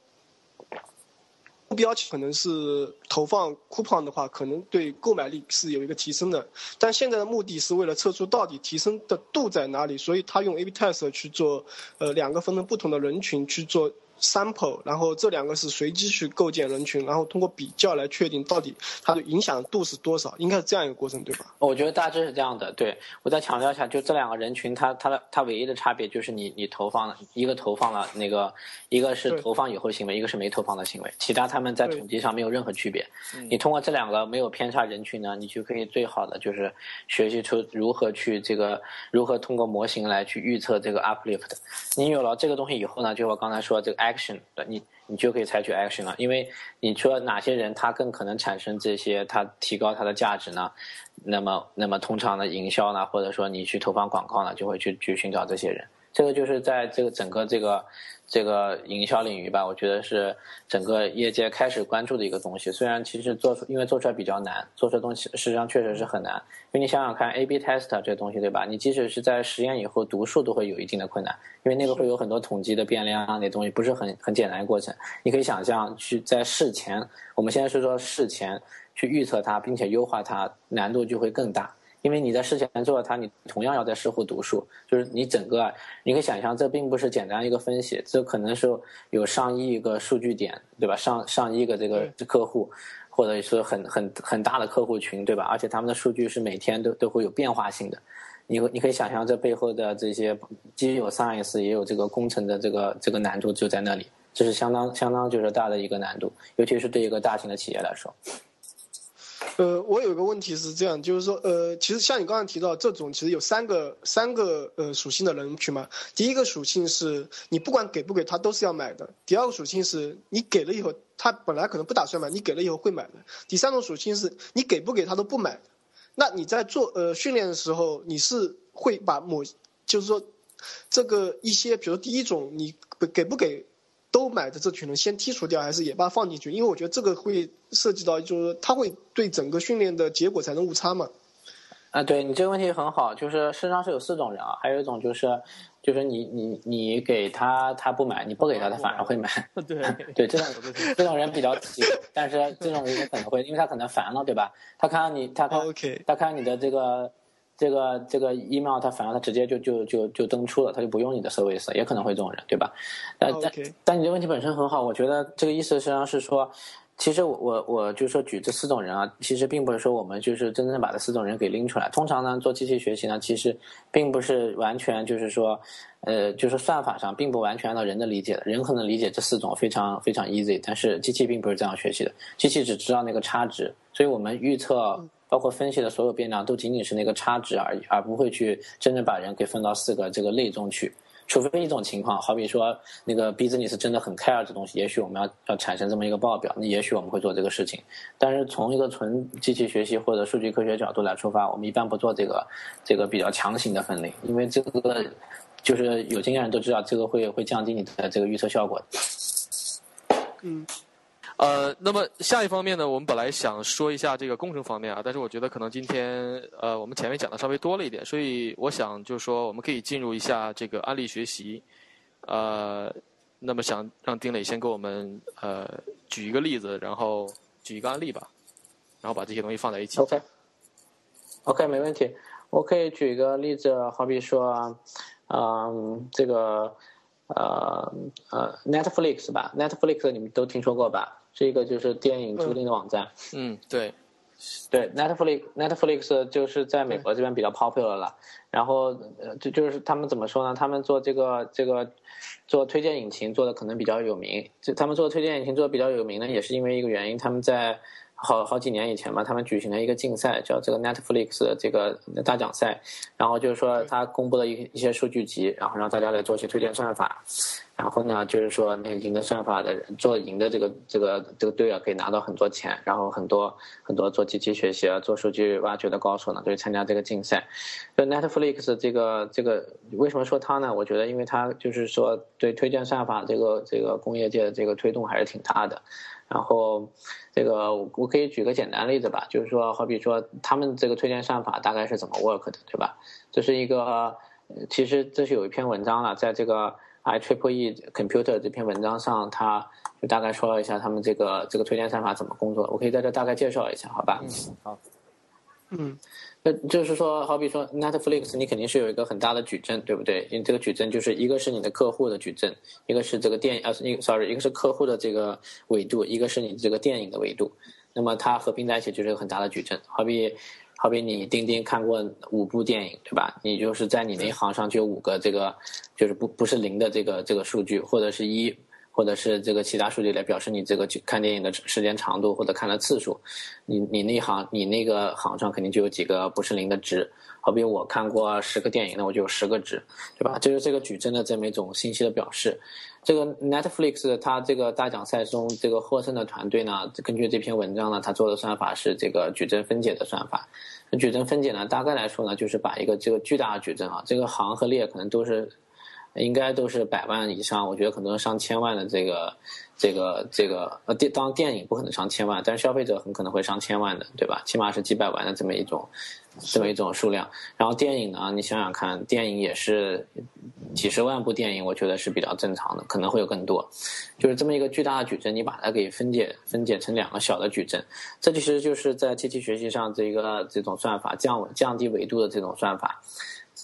目标，可能是投放 coupon 的话，可能对购买力是有一个提升的。但现在的目的是为了测出到底提升的度在哪里，所以他用 A/B test 去做，呃，两个分成不同的人群去做。sample，然后这两个是随机去构建人群，然后通过比较来确定到底它的影响度是多少，应该是这样一个过程，对吧？我觉得大致是这样的。对我再强调一下，就这两个人群，它它的它唯一的差别就是你你投放了一个投放了那个一个是投放以后行为，一个是没投放的行为，其他他们在统计上没有任何区别。你通过这两个没有偏差人群呢，你就可以最好的就是学习出如何去这个如何通过模型来去预测这个 uplift。你有了这个东西以后呢，就我刚才说这个。Action 对你，你就可以采取 action 了，因为你说哪些人他更可能产生这些，他提高他的价值呢？那么，那么通常的营销呢，或者说你去投放广告呢，就会去去寻找这些人。这个就是在这个整个这个。这个营销领域吧，我觉得是整个业界开始关注的一个东西。虽然其实做出，因为做出来比较难，做出东西实际上确实是很难。因为你想想看，A/B test 这东西，对吧？你即使是在实验以后读数都会有一定的困难，因为那个会有很多统计的变量那东西，不是很很简单的过程。你可以想象，去在事前，我们现在是说事前去预测它，并且优化它，难度就会更大。因为你在事前做了它，你同样要在事后读数，就是你整个，你可以想象，这并不是简单一个分析，这可能是有上亿个数据点，对吧？上上亿个这个客户，或者是很很很大的客户群，对吧？而且他们的数据是每天都都会有变化性的，你你可以想象这背后的这些既有 science 也有这个工程的这个这个难度就在那里，这是相当相当就是大的一个难度，尤其是对一个大型的企业来说。呃，我有一个问题是这样，就是说，呃，其实像你刚才提到这种，其实有三个三个呃属性的人群嘛。第一个属性是你不管给不给他都是要买的。第二个属性是你给了以后，他本来可能不打算买，你给了以后会买的。第三种属性是你给不给他都不买。那你在做呃训练的时候，你是会把某就是说这个一些，比如第一种你给不给？都买的这群人先剔除掉，还是也把它放进去？因为我觉得这个会涉及到，就是他会对整个训练的结果产生误差嘛。啊，对你这个问题很好，就是实上是有四种人啊，还有一种就是，就是你你你给他他不买，你不给他他反而会买。对 对，这种这种人比较急，但是这种人可能会，因为他可能烦了，对吧？他看到你，他看他看到你的这个。这个这个 email 它反而它直接就就就就登出了，它就不用你的 service，也可能会这种人，对吧？但但但你这问题本身很好，我觉得这个意思实际上是说，其实我我我就说举这四种人啊，其实并不是说我们就是真正把这四种人给拎出来。通常呢，做机器学习呢，其实并不是完全就是说，呃，就是算法上并不完全按照人的理解的，人可能理解这四种非常非常 easy，但是机器并不是这样学习的，机器只知道那个差值，所以我们预测。包括分析的所有变量都仅仅是那个差值而已，而不会去真正把人给分到四个这个类中去。除非一种情况，好比说那个 business 真的很 care 这东西，也许我们要要产生这么一个报表，那也许我们会做这个事情。但是从一个纯机器学习或者数据科学角度来出发，我们一般不做这个这个比较强行的分类，因为这个就是有经验人都知道，这个会会降低你的这个预测效果。嗯。呃，那么下一方面呢，我们本来想说一下这个工程方面啊，但是我觉得可能今天呃我们前面讲的稍微多了一点，所以我想就是说我们可以进入一下这个案例学习。呃，那么想让丁磊先给我们呃举一个例子，然后举一个案例吧，然后把这些东西放在一起。OK，OK，没问题。我可以举一个例子，好比说，嗯，这个呃呃 Netflix 吧，Netflix 你们都听说过吧？是一个就是电影租赁的网站。嗯，对，对，Netflix Netflix 就是在美国这边比较 popular 了。然后呃，就就是他们怎么说呢？他们做这个这个做推荐引擎做的可能比较有名。就他们做推荐引擎做的比较有名呢，也是因为一个原因，他们在。好好几年以前吧，他们举行了一个竞赛，叫这个 Netflix 的这个大奖赛。然后就是说，他公布了一一些数据集，然后让大家来做一些推荐算法。然后呢，就是说那个赢的算法的人，做赢的这个这个这个队啊，可以拿到很多钱。然后很多很多做机器学习啊、做数据挖掘的高手呢，都会参加这个竞赛。就 Netflix 这个这个为什么说它呢？我觉得，因为它就是说对推荐算法这个这个工业界的这个推动还是挺大的。然后，这个我可以举个简单例子吧，就是说，好比说他们这个推荐算法大概是怎么 work 的，对吧？这是一个，其实这是有一篇文章了，在这个 I Triple E Computer 这篇文章上，他就大概说了一下他们这个这个推荐算法怎么工作。我可以在这大概介绍一下，好吧？嗯，好。嗯。那就是说，好比说 Netflix，你肯定是有一个很大的矩阵，对不对？因为这个矩阵就是一个是你的客户的矩阵，一个是这个电影，呃，sorry，一个是客户的这个维度，一个是你这个电影的维度。那么它合并在一起就是一个很大的矩阵。好比，好比你钉钉看过五部电影，对吧？你就是在你那一行上就有五个这个，就是不不是零的这个这个数据，或者是一。或者是这个其他数据来表示你这个看电影的时间长度或者看的次数，你你那行你那个行上肯定就有几个不是零的值。好比我看过十个电影，那我就有十个值，对吧？就是这个矩阵的这么一种信息的表示。这个 Netflix 它这个大奖赛中这个获胜的团队呢，根据这篇文章呢，它做的算法是这个矩阵分解的算法。矩阵分解呢，大概来说呢，就是把一个这个巨大的矩阵啊，这个行和列可能都是。应该都是百万以上，我觉得可能上千万的这个，这个这个呃电当电影不可能上千万，但是消费者很可能会上千万的，对吧？起码是几百万的这么一种，这么一种数量。然后电影呢，你想想看，电影也是几十万部电影，我觉得是比较正常的，可能会有更多。就是这么一个巨大的矩阵，你把它给分解分解成两个小的矩阵，这其实就是在机器学习上这一个这种算法降降低维度的这种算法。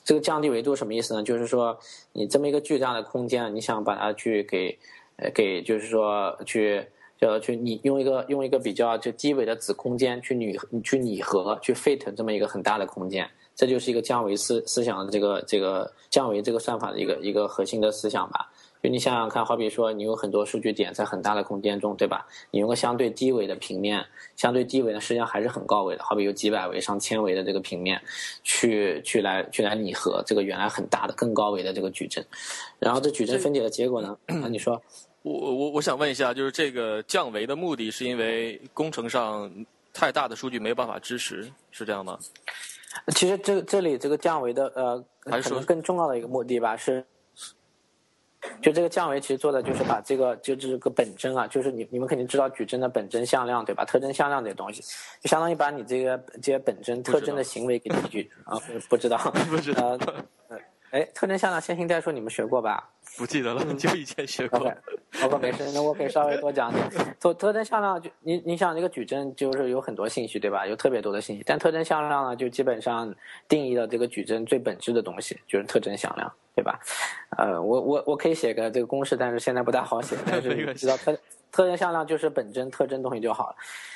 这个降低维度什么意思呢？就是说，你这么一个巨大的空间，你想把它去给，呃，给就是说去，叫去拟用一个用一个比较就低维的子空间去拟去拟合去 fit 这么一个很大的空间，这就是一个降维思思想的这个这个降维这个算法的一个一个核心的思想吧。就你想想看，好比说你有很多数据点在很大的空间中，对吧？你用个相对低维的平面，相对低维呢，实际上还是很高维的，好比有几百维、上千维的这个平面，去去来去来拟合这个原来很大的、更高维的这个矩阵。然后这矩阵分解的结果呢？那你说，我我我想问一下，就是这个降维的目的是因为工程上太大的数据没有办法支持，是这样吗？其实这这里这个降维的呃，还是说更重要的一个目的吧是。就这个降维其实做的就是把这个就这个本真啊，就是你你们肯定知道矩阵的本真向量对吧？特征向量这些东西，就相当于把你这个这些本真特征的行为给提取啊，不知道 不知道。哎，特征向量线性代数你们学过吧？不记得了，就以前学过。OK，没事，那我可以稍微多讲点。特特征向量就你你想这个矩阵就是有很多信息对吧？有特别多的信息，但特征向量呢就基本上定义了这个矩阵最本质的东西，就是特征向量，对吧？呃，我我我可以写个这个公式，但是现在不大好写，但是 知道特特征向量就是本征特征东西就好了。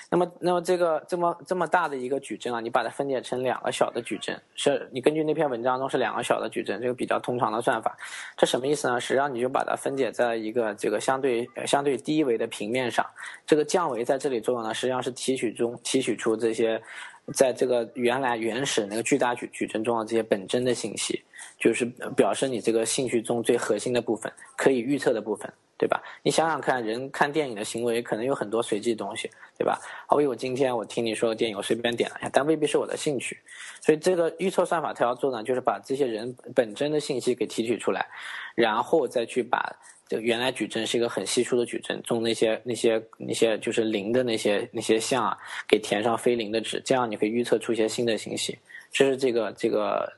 那么，那么这个这么这么大的一个矩阵啊，你把它分解成两个小的矩阵，是你根据那篇文章中是两个小的矩阵，这个比较通常的算法。这什么意思呢？实际上你就把它分解在一个这个相对相对低维的平面上。这个降维在这里作用呢，实际上是提取中提取出这些在这个原来原始那个巨大矩矩阵中的这些本真的信息，就是表示你这个兴趣中最核心的部分，可以预测的部分。对吧？你想想看，人看电影的行为可能有很多随机东西，对吧？好比我今天我听你说的电影，我随便点了一下，但未必是我的兴趣。所以这个预测算法它要做呢，就是把这些人本真的信息给提取出来，然后再去把这原来矩阵是一个很稀疏的矩阵中那些那些那些就是零的那些那些项啊，给填上非零的值，这样你可以预测出一些新的信息。这是这个这个。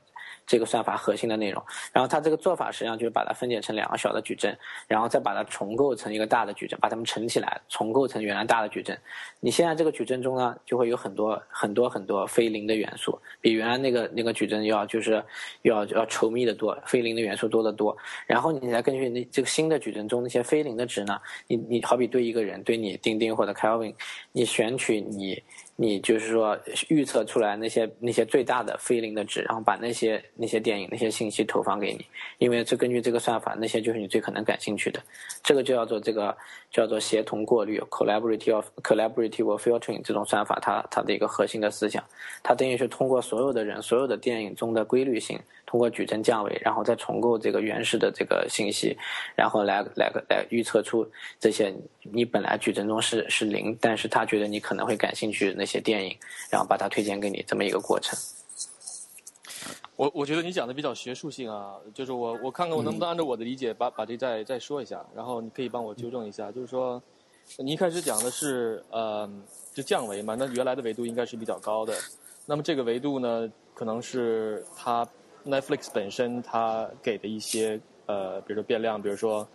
这个算法核心的内容，然后它这个做法实际上就是把它分解成两个小的矩阵，然后再把它重构成一个大的矩阵，把它们乘起来，重构成原来大的矩阵。你现在这个矩阵中呢，就会有很多很多很多非零的元素，比原来那个那个矩阵要就是要要稠密的多，非零的元素多得多。然后你再根据那这个新的矩阵中那些非零的值呢，你你好比对一个人，对你钉钉或者 Kelvin，你选取你。你就是说预测出来那些那些最大的非零的值，然后把那些那些电影那些信息投放给你，因为这根据这个算法，那些就是你最可能感兴趣的，这个就叫做这个叫做协同过滤 （collaborative collaborative filtering） 这种算法，它它的一个核心的思想，它等于是通过所有的人所有的电影中的规律性。通过矩阵降维，然后再重构这个原始的这个信息，然后来来个来预测出这些你本来矩阵中是是零，但是他觉得你可能会感兴趣的那些电影，然后把它推荐给你这么一个过程。我我觉得你讲的比较学术性啊，就是我我看看我能不能按照我的理解把把这再再说一下，然后你可以帮我纠正一下，就是说你一开始讲的是呃就降维嘛，那原来的维度应该是比较高的，那么这个维度呢可能是它。Netflix 本身它给的一些呃，比如说变量，比如说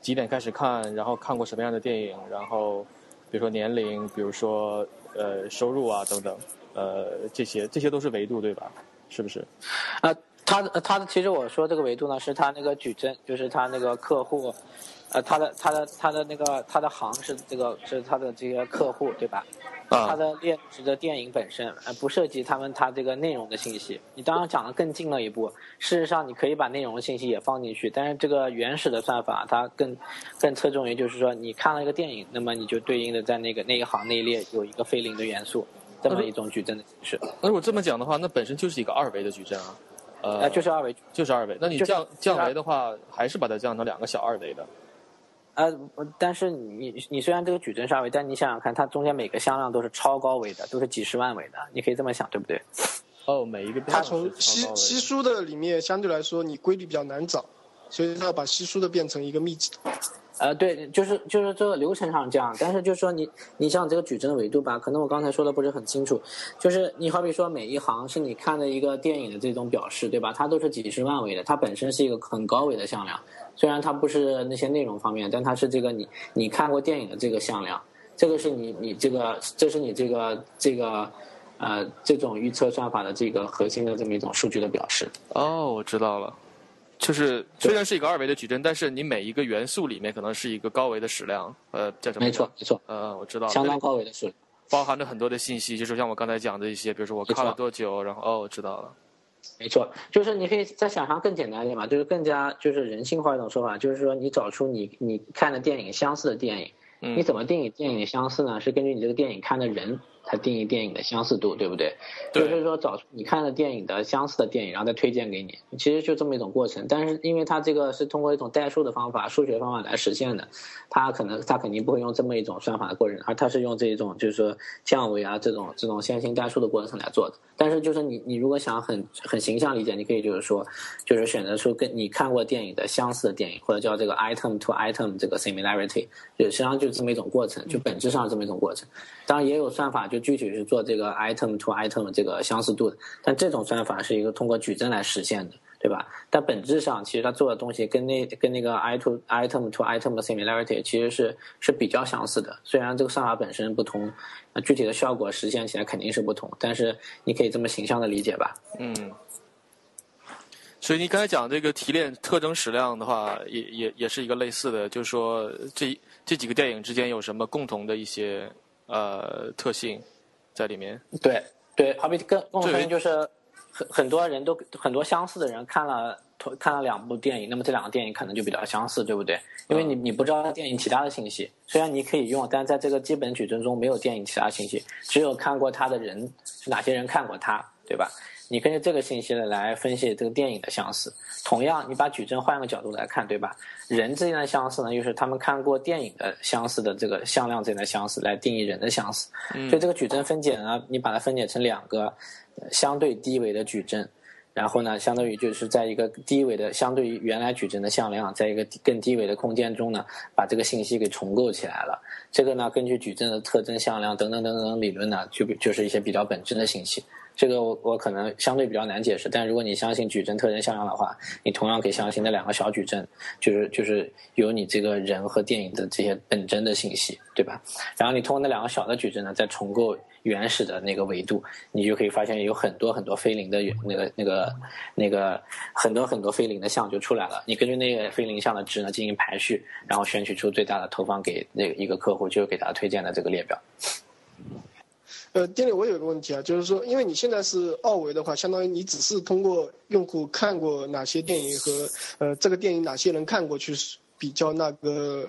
几点开始看，然后看过什么样的电影，然后比如说年龄，比如说呃收入啊等等，呃这些这些都是维度对吧？是不是？啊，它它其实我说这个维度呢，是它那个矩阵，就是它那个客户。呃，他的他的他的那个他的行是这个是他的这些客户对吧？啊。他的链值的电影本身，呃，不涉及他们他这个内容的信息。你当然讲的更近了一步，事实上你可以把内容的信息也放进去，但是这个原始的算法它更更侧重于就是说你看了一个电影，那么你就对应的在那个那一行那一列有一个非零的元素，这么一种矩阵的形式。那如果这么讲的话，那本身就是一个二维的矩阵啊。呃，就是二维，就是二维。那你降降维的话，还是把它降成两个小二维的。呃，但是你你虽然这个矩阵是二维，但你想想看，它中间每个向量都是超高维的，都是几十万维的，你可以这么想，对不对？哦，每一个它从稀稀疏的里面相对来说，你规律比较难找，所以它要把稀疏的变成一个密集的。呃，对，就是就是这个流程上这样，但是就是说你你像这个矩阵的维度吧，可能我刚才说的不是很清楚，就是你好比说每一行是你看的一个电影的这种表示，对吧？它都是几十万维的，它本身是一个很高维的向量。虽然它不是那些内容方面，但它是这个你你看过电影的这个向量，这个是你你这个这是你这个这个呃这种预测算法的这个核心的这么一种数据的表示。哦，我知道了，就是虽然是一个二维的矩阵，但是你每一个元素里面可能是一个高维的矢量，呃叫什么？没错没错。呃，我知道。相当高维的矢量，包含着很多的信息，就是像我刚才讲的一些，比如说我看了多久，然后哦，我知道了。没错，就是你可以再想象更简单一点嘛，就是更加就是人性化一种说法，就是说你找出你你看的电影相似的电影，你怎么定义电影相似呢？是根据你这个电影看的人。它定义电影的相似度，对不对？就是说找出你看的电影的相似的电影，然后再推荐给你，其实就这么一种过程。但是因为它这个是通过一种代数的方法、数学方法来实现的，它可能它肯定不会用这么一种算法的过程，而它是用这种就是说降维啊这种这种线性代数的过程来做的。但是就是你你如果想很很形象理解，你可以就是说就是选择出跟你看过电影的相似的电影，或者叫这个 item to item 这个 similarity，就实际上就这么一种过程，就本质上是这么一种过程。当然也有算法就。具体是做这个 item to item 这个相似度的，但这种算法是一个通过矩阵来实现的，对吧？但本质上其实它做的东西跟那跟那个 item item to item 的 similarity 其实是是比较相似的。虽然这个算法本身不同，那具体的效果实现起来肯定是不同，但是你可以这么形象的理解吧？嗯。所以你刚才讲这个提炼特征矢量的话，也也也是一个类似的，就是说这这几个电影之间有什么共同的一些。呃，特性在里面。对对，好比跟共同就是很很多人都很多相似的人看了看了两部电影，那么这两个电影可能就比较相似，对不对？因为你你不知道电影其他的信息，虽然你可以用，但在这个基本矩阵中没有电影其他信息，只有看过他的人是哪些人看过他，对吧？你根据这个信息呢来分析这个电影的相似。同样，你把矩阵换个角度来看，对吧？人之间的相似呢，又是他们看过电影的相似的这个向量之间的相似来定义人的相似。所以这个矩阵分解呢，你把它分解成两个相对低维的矩阵。然后呢，相当于就是在一个低维的，相对于原来矩阵的向量，在一个更低维的空间中呢，把这个信息给重构起来了。这个呢，根据矩阵的特征、向量等等等等理论呢，就就是一些比较本质的信息。这个我我可能相对比较难解释，但如果你相信矩阵特征向量的话，你同样可以相信那两个小矩阵，就是就是有你这个人和电影的这些本真的信息，对吧？然后你通过那两个小的矩阵呢，再重构。原始的那个维度，你就可以发现有很多很多非零的那个那个那个很多很多非零的项就出来了。你根据那个非零项的值呢进行排序，然后选取出最大的投放给那一个客户，就给他推荐的这个列表。呃，丁磊，我有一个问题啊，就是说，因为你现在是二维的话，相当于你只是通过用户看过哪些电影和呃这个电影哪些人看过去比较那个。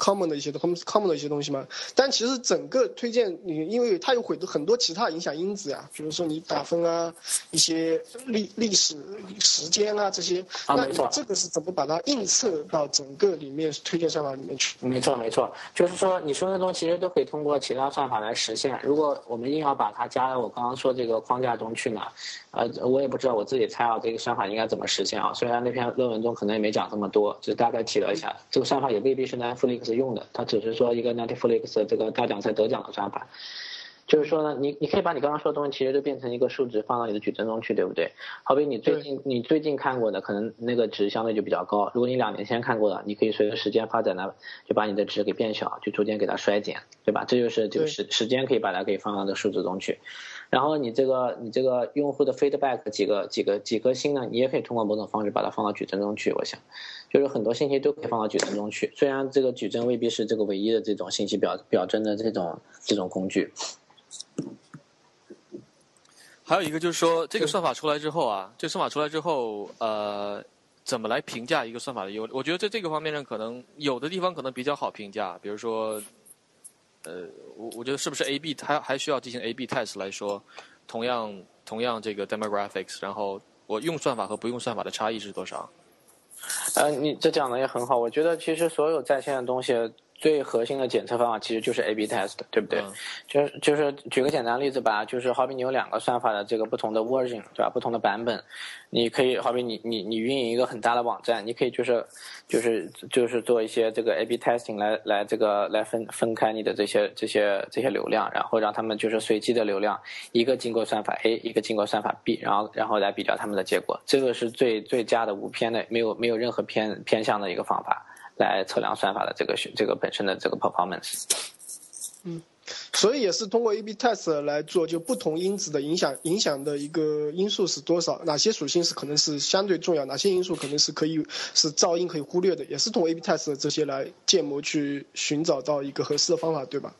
Common 的一些 common common 的一些东西嘛，但其实整个推荐你，因为它有很多很多其他影响因子呀，比如说你打分啊，一些历历史时间啊这些，啊，没错这个是怎么把它映射到整个里面推荐算法里面去？没错没错，就是说你说的东西其实都可以通过其他算法来实现。如果我们硬要把它加到我刚刚说这个框架中去呢？呃，我也不知道，我自己猜啊，这个算法应该怎么实现啊？虽然那篇论文中可能也没讲这么多，就大概提了一下，这个算法也未必是用的，它只是说一个 Netflix 这个大奖赛得奖的算法。就是说呢，你你可以把你刚刚说的东西，其实就变成一个数值放到你的矩阵中去，对不对？好比你最近你最近看过的，可能那个值相对就比较高。如果你两年前看过的，你可以随着时间发展呢，就把你的值给变小，就逐渐给它衰减，对吧？这就是就时时间可以把它给放到这数值中去。然后你这个你这个用户的 feedback 几个几个几颗星呢？你也可以通过某种方式把它放到矩阵中去。我想，就是很多信息都可以放到矩阵中去。虽然这个矩阵未必是这个唯一的这种信息表表征的这种这种工具。还有一个就是说，这个算法出来之后啊，这个算法出来之后，呃，怎么来评价一个算法的优？我觉得在这个方面上，可能有的地方可能比较好评价，比如说。呃，我我觉得是不是 A B 它还需要进行 A B test 来说，同样同样这个 demographics，然后我用算法和不用算法的差异是多少？呃，你这讲的也很好，我觉得其实所有在线的东西。最核心的检测方法其实就是 A/B test，对不对？就是就是举个简单例子吧，就是好比你有两个算法的这个不同的 version，对吧？不同的版本，你可以好比你你你运营一个很大的网站，你可以就是就是就是做一些这个 A/B testing 来来这个来分分开你的这些这些这些流量，然后让他们就是随机的流量，一个经过算法 A，一个经过算法 B，然后然后来比较他们的结果，这个是最最佳的无偏的，没有没有任何偏偏向的一个方法。来测量算法的这个这个本身的这个 performance。嗯，所以也是通过 A/B test 来做，就不同因子的影响影响的一个因素是多少，哪些属性是可能是相对重要，哪些因素可能是可以是噪音可以忽略的，也是通过 A/B test 这些来建模去寻找到一个合适的方法，对吧？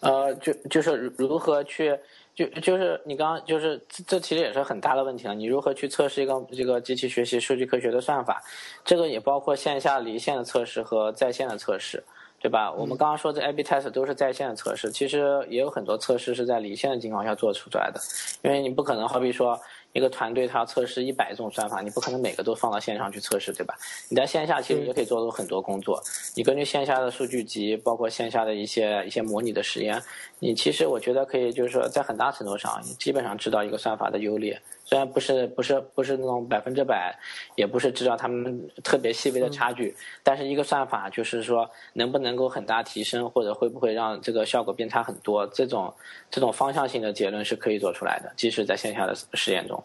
呃，就就是如何去。就就是你刚刚就是这这其实也是很大的问题了。你如何去测试一个这个机器学习数据科学的算法？这个也包括线下离线的测试和在线的测试，对吧？我们刚刚说这 A/B test 都是在线的测试，其实也有很多测试是在离线的情况下做出来的，因为你不可能好比说。一个团队他要测试一百种算法，你不可能每个都放到线上去测试，对吧？你在线下其实也可以做出很多工作。你根据线下的数据集，包括线下的一些一些模拟的实验，你其实我觉得可以，就是说在很大程度上，你基本上知道一个算法的优劣。虽然不是不是不是那种百分之百，也不是知道他们特别细微的差距，但是一个算法就是说能不能够很大提升，或者会不会让这个效果变差很多，这种这种方向性的结论是可以做出来的，即使在线下的实验中。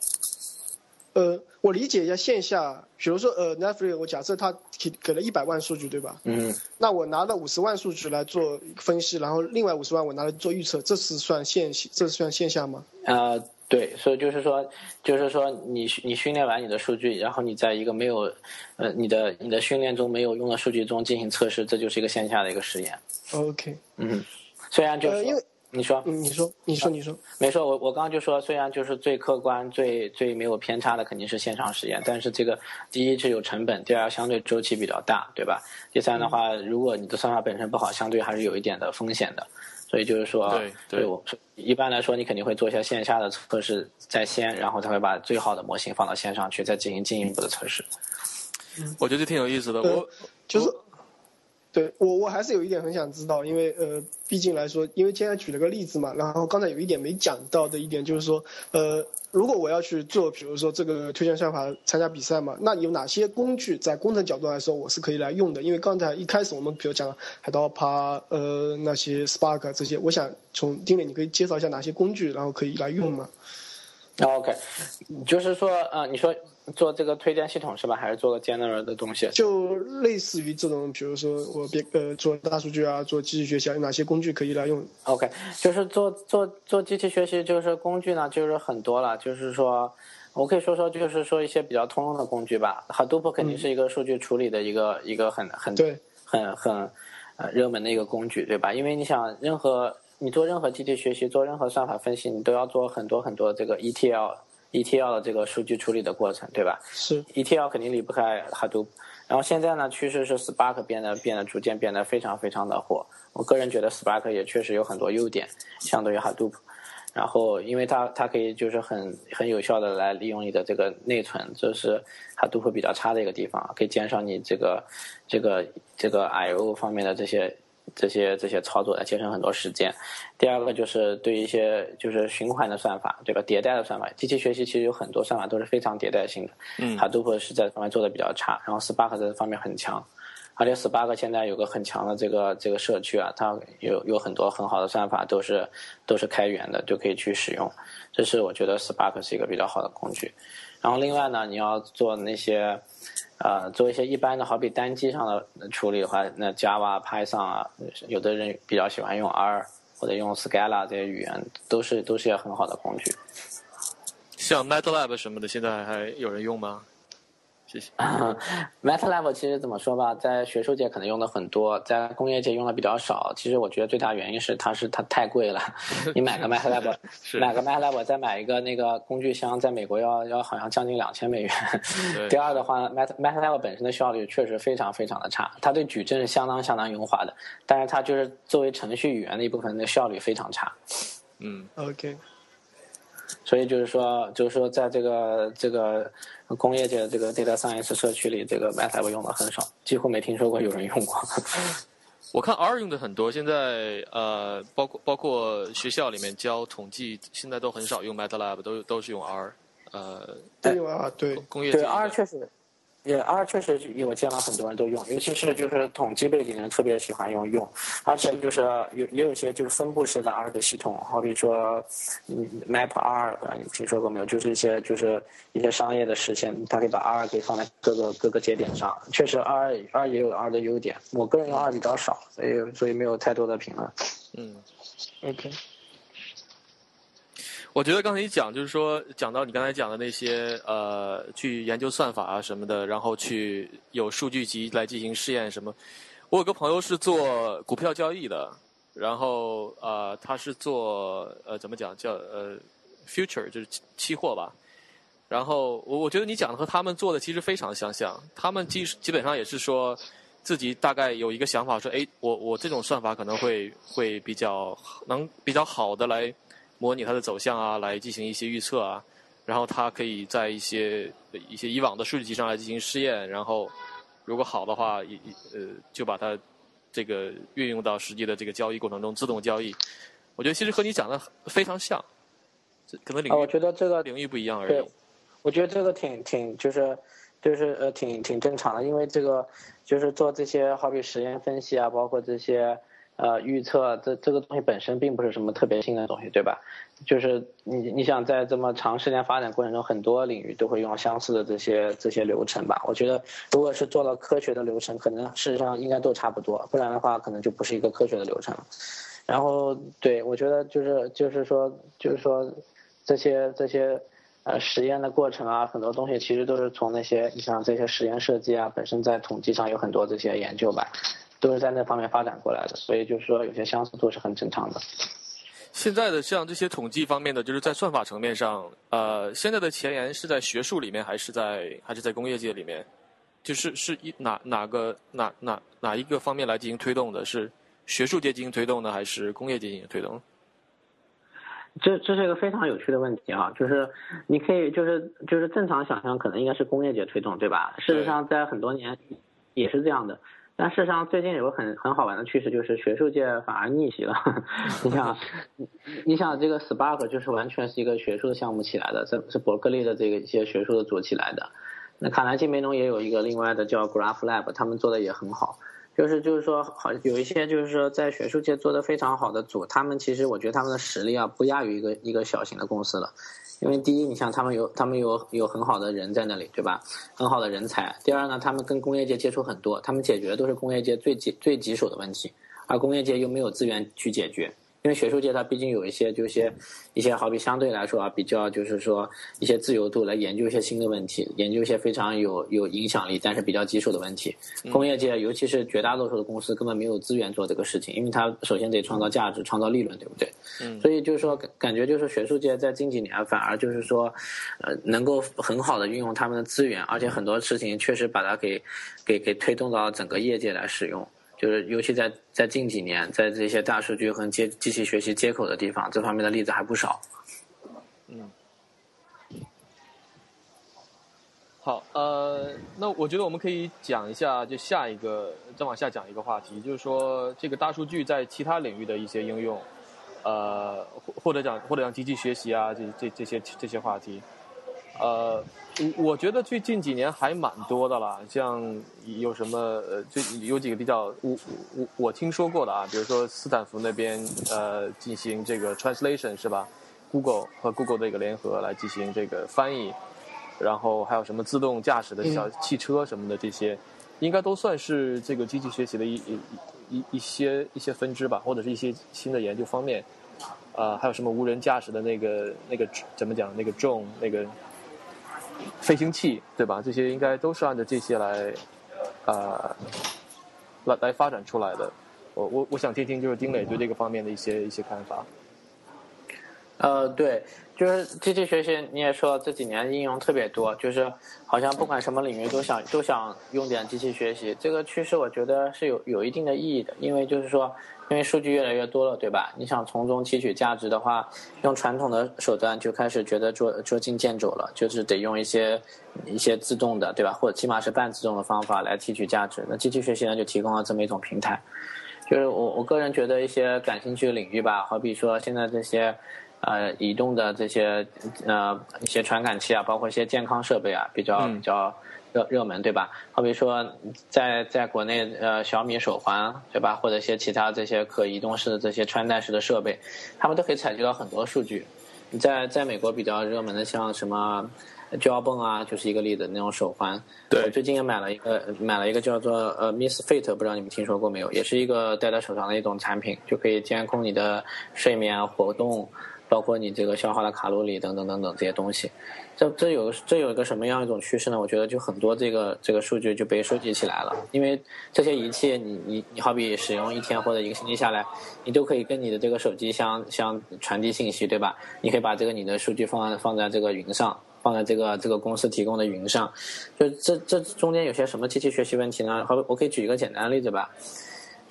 呃，我理解一下线下，比如说呃，Netflix，我假设他给给了一百万数据，对吧？嗯。那我拿了五十万数据来做分析，然后另外五十万我拿来做预测，这是算线，这是算线下吗？呃。对，所以就是说，就是说，你你训练完你的数据，然后你在一个没有，呃，你的你的训练中没有用的数据中进行测试，这就是一个线下的一个实验。OK，嗯，虽然就是因为你说，你说，你说，你说，没错，我我刚刚就说，虽然就是最客观、最最没有偏差的肯定是线上实验，但是这个第一是有成本，第二相对周期比较大，对吧？第三的话，如果你的算法本身不好，相对还是有一点的风险的。所以就是说，对对我一般来说，你肯定会做一些线下的测试在先，然后才会把最好的模型放到线上去，再进行进一步的测试。我觉得挺有意思的。我就是，对我我还是有一点很想知道，因为呃，毕竟来说，因为今天举了个例子嘛，然后刚才有一点没讲到的一点就是说，呃，如果我要去做，比如说这个推荐算法参加比赛嘛，那有哪些工具在工程角度来说我是可以来用的？因为刚才一开始我们比如讲海盗趴，呃，那些 Spark 这些，我想从丁磊你可以介绍一下哪些工具，然后可以来用吗？OK，就是说，啊，你说做这个推荐系统是吧？还是做个 general 的东西？就类似于这种，比如说我别呃做大数据啊，做机器学习啊，有哪些工具可以来用？OK，就是做做做机器学习，就是工具呢，就是很多了。就是说，我可以说说，就是说一些比较通用的工具吧。Hadoop 肯定是一个数据处理的一个、一个很很对，很很呃热门的一个工具，对吧？因为你想，任何你做任何机器学习，做任何算法分析，你都要做很多很多这个 ETL ETL 的这个数据处理的过程，对吧？是 ETL 肯定离不开 Hadoop，然后现在呢，趋势是 Spark 变得变得逐渐变得非常非常的火。我个人觉得 Spark 也确实有很多优点，相对于 Hadoop。然后，因为它它可以就是很很有效的来利用你的这个内存，这是 Hadoop 比较差的一个地方，可以减少你这个这个这个 I/O 方面的这些这些这些操作，来节省很多时间。第二个就是对于一些就是循环的算法，对吧？迭代的算法，机器学习其实有很多算法都是非常迭代性的。嗯，Hadoop 是在这方面做的比较差，然后 Spark 在这方面很强。而且 Spark 现在有个很强的这个这个社区啊，它有有很多很好的算法都是都是开源的，就可以去使用。这是我觉得 Spark 是一个比较好的工具。然后另外呢，你要做那些呃做一些一般的，好比单机上的处理的话，那 Java、Python 啊，有的人比较喜欢用 R 或者用 Scala 这些语言，都是都是一些很好的工具。像 MATLAB 什么的，现在还有人用吗？谢谢。MATLAB 其实怎么说吧，在学术界可能用的很多，在工业界用的比较少。其实我觉得最大原因是它是它太贵了。你买个 MATLAB，是买个 MATLAB 再买一个那个工具箱，在美国要要好像将近两千美元。第二的话，Mat MATLAB 本身的效率确实非常非常的差，它对矩阵是相当相当优化的，但是它就是作为程序语言的一部分，那效率非常差。嗯，OK，所以就是说，就是说，在这个这个工业界的这个 data science 社区里，这个 MATLAB 用的很少，几乎没听说过有人用过。我看 R 用的很多，现在呃，包括包括学校里面教统计，现在都很少用 MATLAB，都都是用 R。呃，对啊，对，对工业界 R 确实，也 R 确实我见了很多人都用，尤其是就是统计背景的人特别喜欢用用，而且就是有也有一些就是分布式的 R 的系统，好比说嗯 Map R，呃你听说过没有？就是一些就是一些商业的实现，它可以把 R 给放在各个各个节点上。确实 R R 也有 R 的优点，我个人用 R 比较少，所以所以没有太多的评论。嗯，OK，我觉得刚才你讲就是说，讲到你刚才讲的那些呃，去研究算法啊什么的，然后去有数据集来进行试验什么。我有个朋友是做股票交易的，然后呃，他是做呃怎么讲叫呃 future 就是期期货吧。然后我我觉得你讲的和他们做的其实非常相像，他们基基本上也是说自己大概有一个想法，说哎，我我这种算法可能会会比较能比较好的来模拟它的走向啊，来进行一些预测啊，然后它可以在一些一些以往的数据集上来进行试验，然后如果好的话，呃就把它这个运用到实际的这个交易过程中自动交易。我觉得其实和你讲的非常像，这可能领啊，我域觉得这个领域不一样而已。，我觉得这个挺挺就是就是呃挺挺正常的，因为这个就是做这些好比实验分析啊，包括这些呃预测，这这个东西本身并不是什么特别新的东西，对吧？就是你你想在这么长时间发展过程中，很多领域都会用相似的这些这些流程吧。我觉得如果是做了科学的流程，可能事实上应该都差不多，不然的话可能就不是一个科学的流程了。然后对我觉得就是就是说就是说这些这些呃实验的过程啊，很多东西其实都是从那些你像这些实验设计啊，本身在统计上有很多这些研究吧，都是在那方面发展过来的，所以就是说有些相似度是很正常的。现在的像这些统计方面的，就是在算法层面上，呃，现在的前沿是在学术里面，还是在还是在工业界里面？就是是一哪哪个哪哪哪一个方面来进行推动的？是学术界进行推动呢，还是工业界进行推动？这这是一个非常有趣的问题啊，就是你可以就是就是正常想象，可能应该是工业界推动，对吧？事实上，在很多年也是这样的。但事实上，最近有个很很好玩的趋势，就是学术界反而逆袭了。你想，你想这个 Spark 就是完全是一个学术的项目起来的，这是伯克利的这个一些学术的组起来的。那卡耐基梅隆也有一个另外的叫 Graph Lab，他们做的也很好。就是就是说，好有一些就是说在学术界做的非常好的组，他们其实我觉得他们的实力啊不亚于一个一个小型的公司了。因为第一，你像他们有他们有有很好的人在那里，对吧？很好的人才。第二呢，他们跟工业界接触很多，他们解决的都是工业界最棘最棘手的问题，而工业界又没有资源去解决。因为学术界它毕竟有一些，就一些一些好比相对来说啊，比较就是说一些自由度来研究一些新的问题，研究一些非常有有影响力但是比较棘手的问题。工业界尤其是绝大多数的公司根本没有资源做这个事情，因为它首先得创造价值、创造利润，对不对？嗯。所以就是说，感觉就是学术界在近几年反而就是说，呃，能够很好的运用他们的资源，而且很多事情确实把它给给给推动到整个业界来使用。就是尤其在在近几年，在这些大数据和接机器学习接口的地方，这方面的例子还不少。嗯，好，呃，那我觉得我们可以讲一下，就下一个再往下讲一个话题，就是说这个大数据在其他领域的一些应用，呃，或或者讲或者讲机器学习啊，这这这些这些话题，呃。我我觉得最近几年还蛮多的了，像有什么呃，就有几个比较我我我听说过的啊，比如说斯坦福那边呃进行这个 translation 是吧？Google 和 Google 的一个联合来进行这个翻译，然后还有什么自动驾驶的小汽车什么的这些，应该都算是这个机器学习的一一一一些一些分支吧，或者是一些新的研究方面，啊，还有什么无人驾驶的那个那个怎么讲那个 drone 那个。飞行器对吧？这些应该都是按照这些来，啊，来来发展出来的。我我我想听听就是丁磊对这个方面的一些一些看法。呃，对，就是机器学习，你也说这几年应用特别多，就是好像不管什么领域都想都想用点机器学习。这个趋势我觉得是有有一定的意义的，因为就是说。因为数据越来越多了，对吧？你想从中提取价值的话，用传统的手段就开始觉得捉捉襟见肘了，就是得用一些一些自动的，对吧？或者起码是半自动的方法来提取价值。那机器学习呢，就提供了这么一种平台。就是我我个人觉得一些感兴趣的领域吧，好比说现在这些呃移动的这些呃一些传感器啊，包括一些健康设备啊，比较比较。热热门对吧？好比说，在在国内，呃，小米手环对吧？或者一些其他这些可移动式的这些穿戴式的设备，他们都可以采集到很多数据。你在在美国比较热门的，像什么 Jawbone 啊，就是一个例子，那种手环。对。我最近也买了一个，买了一个叫做呃 Miss Fit，不知道你们听说过没有？也是一个戴在手上的一种产品，就可以监控你的睡眠活动。包括你这个消耗的卡路里等等等等这些东西，这这有这有一个什么样一种趋势呢？我觉得就很多这个这个数据就被收集起来了，因为这些仪器你你你好比使用一天或者一个星期下来，你都可以跟你的这个手机相相传递信息，对吧？你可以把这个你的数据放放在这个云上，放在这个这个公司提供的云上，就这这中间有些什么机器学习问题呢？好，我可以举一个简单的例子吧。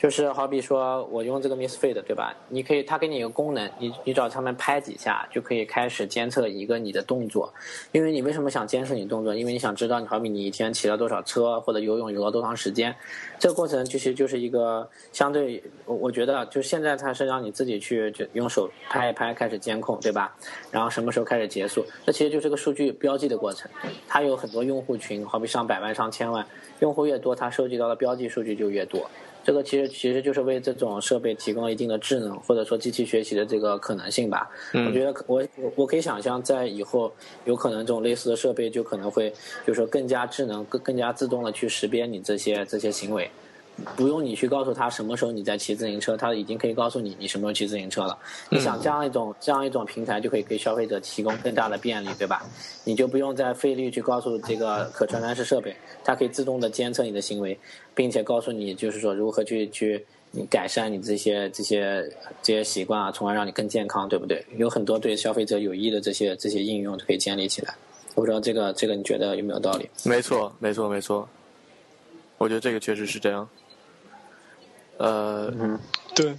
就是好比说，我用这个 Misfit，对吧？你可以，它给你一个功能，你你找上面拍几下，就可以开始监测一个你的动作。因为你为什么想监测你动作？因为你想知道你好比你一天骑了多少车，或者游泳游了多长时间。这个过程其实就是一个相对，我我觉得就现在它是让你自己去就用手拍一拍，开始监控，对吧？然后什么时候开始结束？这其实就是个数据标记的过程。它有很多用户群，好比上百万、上千万用户越多，它收集到的标记数据就越多。这个其实其实就是为这种设备提供了一定的智能，或者说机器学习的这个可能性吧。我觉得我我我可以想象，在以后有可能这种类似的设备就可能会，就是说更加智能、更更加自动的去识别你这些这些行为。不用你去告诉他什么时候你在骑自行车，他已经可以告诉你你什么时候骑自行车了。你想这样一种这样一种平台就可以给消费者提供更大的便利，对吧？你就不用再费力去告诉这个可传感式设备，它可以自动的监测你的行为，并且告诉你就是说如何去去你改善你这些这些这些习惯啊，从而让你更健康，对不对？有很多对消费者有益的这些这些应用可以建立起来。我不知道这个这个你觉得有没有道理？没错，没错，没错。我觉得这个确实是这样。呃，嗯，对。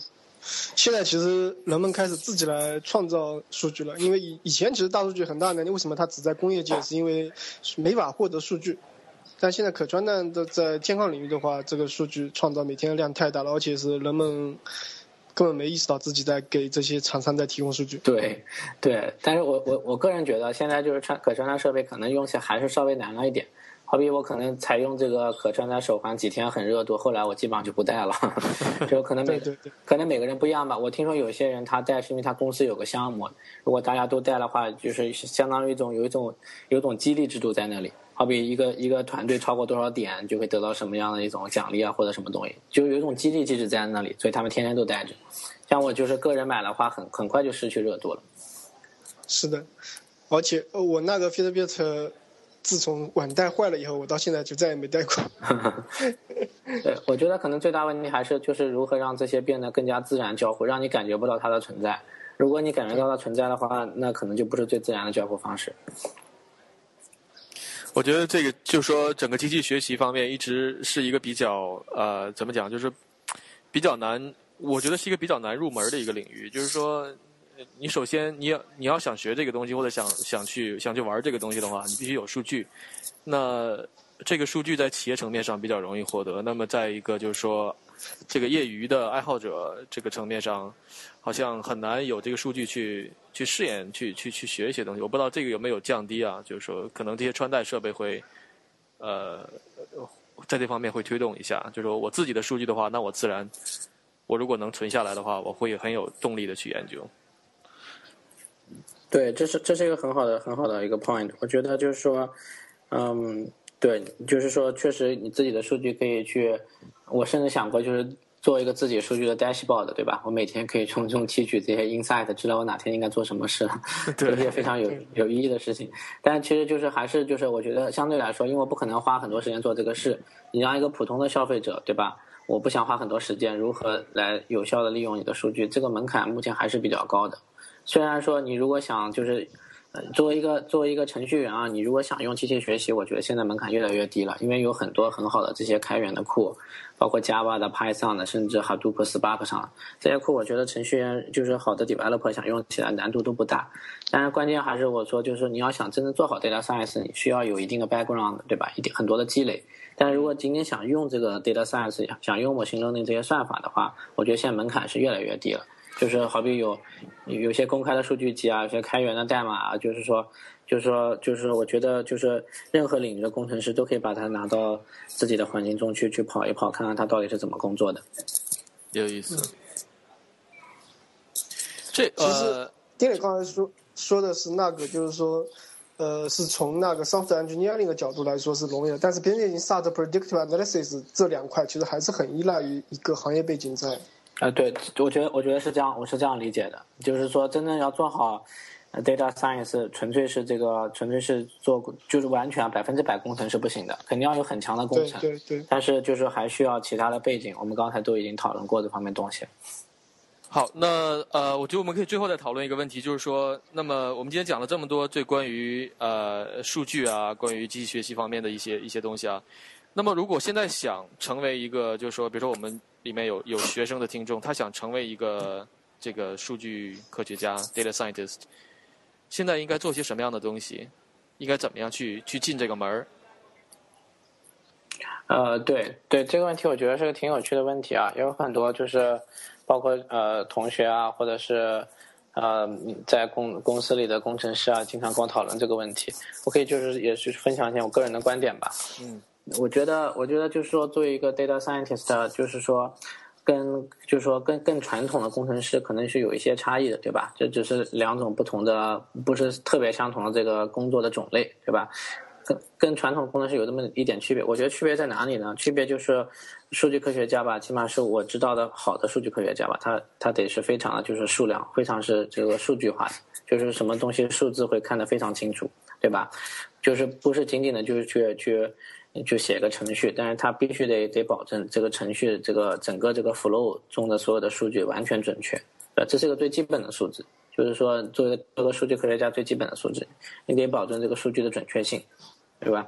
现在其实人们开始自己来创造数据了，因为以以前其实大数据很大能力，为什么它只在工业界？是因为没法获得数据。但现在可穿戴的在健康领域的话，这个数据创造每天的量太大了，而且是人们根本没意识到自己在给这些厂商在提供数据。对，对。但是我我我个人觉得，现在就是穿可穿戴设备可能用起来还是稍微难了一点。好比我可能采用这个可穿戴手环几天很热度，后来我基本上就不戴了，就可能每可能每个人不一样吧。我听说有些人他戴是因为他公司有个项目，如果大家都戴的话，就是相当于一种有一种有一种激励制度在那里。好比一个一个团队超过多少点就会得到什么样的一种奖励啊或者什么东西，就有一种激励机制在那里，所以他们天天都戴着。像我就是个人买的话，很很快就失去热度了。是的，而且我那个 Fitbit。自从腕带坏了以后，我到现在就再也没戴过。对，我觉得可能最大问题还是就是如何让这些变得更加自然交互，让你感觉不到它的存在。如果你感觉到它存在的话，那可能就不是最自然的交互方式。我觉得这个就说整个机器学习方面一直是一个比较呃怎么讲，就是比较难，我觉得是一个比较难入门的一个领域，就是说。你首先你要你要想学这个东西或者想想去想去玩这个东西的话，你必须有数据。那这个数据在企业层面上比较容易获得。那么再一个就是说，这个业余的爱好者这个层面上，好像很难有这个数据去去试验去去去学一些东西。我不知道这个有没有降低啊？就是说，可能这些穿戴设备会呃在这方面会推动一下。就是说我自己的数据的话，那我自然我如果能存下来的话，我会很有动力的去研究。对，这是这是一个很好的很好的一个 point。我觉得就是说，嗯，对，就是说，确实你自己的数据可以去，我甚至想过就是做一个自己数据的 dashboard，对吧？我每天可以从中提取这些 insight，知道我哪天应该做什么事，这些非常有有意义的事情。但其实就是还是就是我觉得相对来说，因为我不可能花很多时间做这个事，你让一个普通的消费者，对吧？我不想花很多时间，如何来有效的利用你的数据？这个门槛目前还是比较高的。虽然说你如果想就是，呃，作为一个作为一个程序员啊，你如果想用机器学习，我觉得现在门槛越来越低了，因为有很多很好的这些开源的库，包括 Java 的、Python 的，甚至 Hadoop、Spark 上这些库，我觉得程序员就是好的 developer 想用起来难度都不大。但是关键还是我说，就是你要想真正做好 data science，你需要有一定的 background，对吧？一定很多的积累。但是如果仅仅想用这个 data science，想用 machine learning 这些算法的话，我觉得现在门槛是越来越低了。就是好比有有些公开的数据集啊，有些开源的代码啊，就是说，就是说，就是我觉得，就是任何领域的工程师都可以把它拿到自己的环境中去去跑一跑，看看它到底是怎么工作的。有意思。这其实丁磊刚才说说的是那个，就是说，呃，是从那个 software engineering 的角度来说是容易的，但是边界 start predictive analysis 这两块其实还是很依赖于一个行业背景在。啊，对，我觉得我觉得是这样，我是这样理解的，就是说，真正要做好 data science，纯粹是这个，纯粹是做，就是完全百分之百工程是不行的，肯定要有很强的工程，对对。但是就是还需要其他的背景，我们刚才都已经讨论过这方面东西。好，那呃，我觉得我们可以最后再讨论一个问题，就是说，那么我们今天讲了这么多，最关于呃数据啊，关于机器学习方面的一些一些东西啊，那么如果现在想成为一个，就是说，比如说我们。里面有有学生的听众，他想成为一个这个数据科学家 （data scientist），现在应该做些什么样的东西？应该怎么样去去进这个门儿？呃，对对，这个问题我觉得是个挺有趣的问题啊，有很多就是包括呃同学啊，或者是呃在公公司里的工程师啊，经常跟我讨论这个问题。我可以就是也是分享一下我个人的观点吧。嗯。我觉得，我觉得就是说，作为一个 data scientist，就是说，跟就是说，跟更传统的工程师可能是有一些差异的，对吧？这只是两种不同的，不是特别相同的这个工作的种类，对吧？跟跟传统工程师有这么一点区别。我觉得区别在哪里呢？区别就是，数据科学家吧，起码是我知道的好的数据科学家吧，他他得是非常的就是数量，非常是这个数据化的，就是什么东西数字会看得非常清楚，对吧？就是不是仅仅的就是去去。就写个程序，但是它必须得得保证这个程序这个整个这个 flow 中的所有的数据完全准确，呃，这是一个最基本的素质，就是说作为做个数据科学家最基本的素质，你得保证这个数据的准确性，对吧？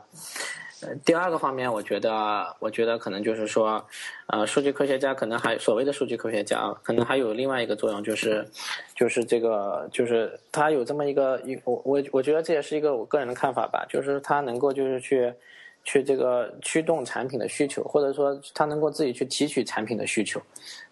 呃第二个方面，我觉得，我觉得可能就是说，呃，数据科学家可能还所谓的数据科学家，可能还有另外一个作用，就是，就是这个，就是他有这么一个，我我我觉得这也是一个我个人的看法吧，就是他能够就是去，去这个驱动产品的需求，或者说他能够自己去提取产品的需求，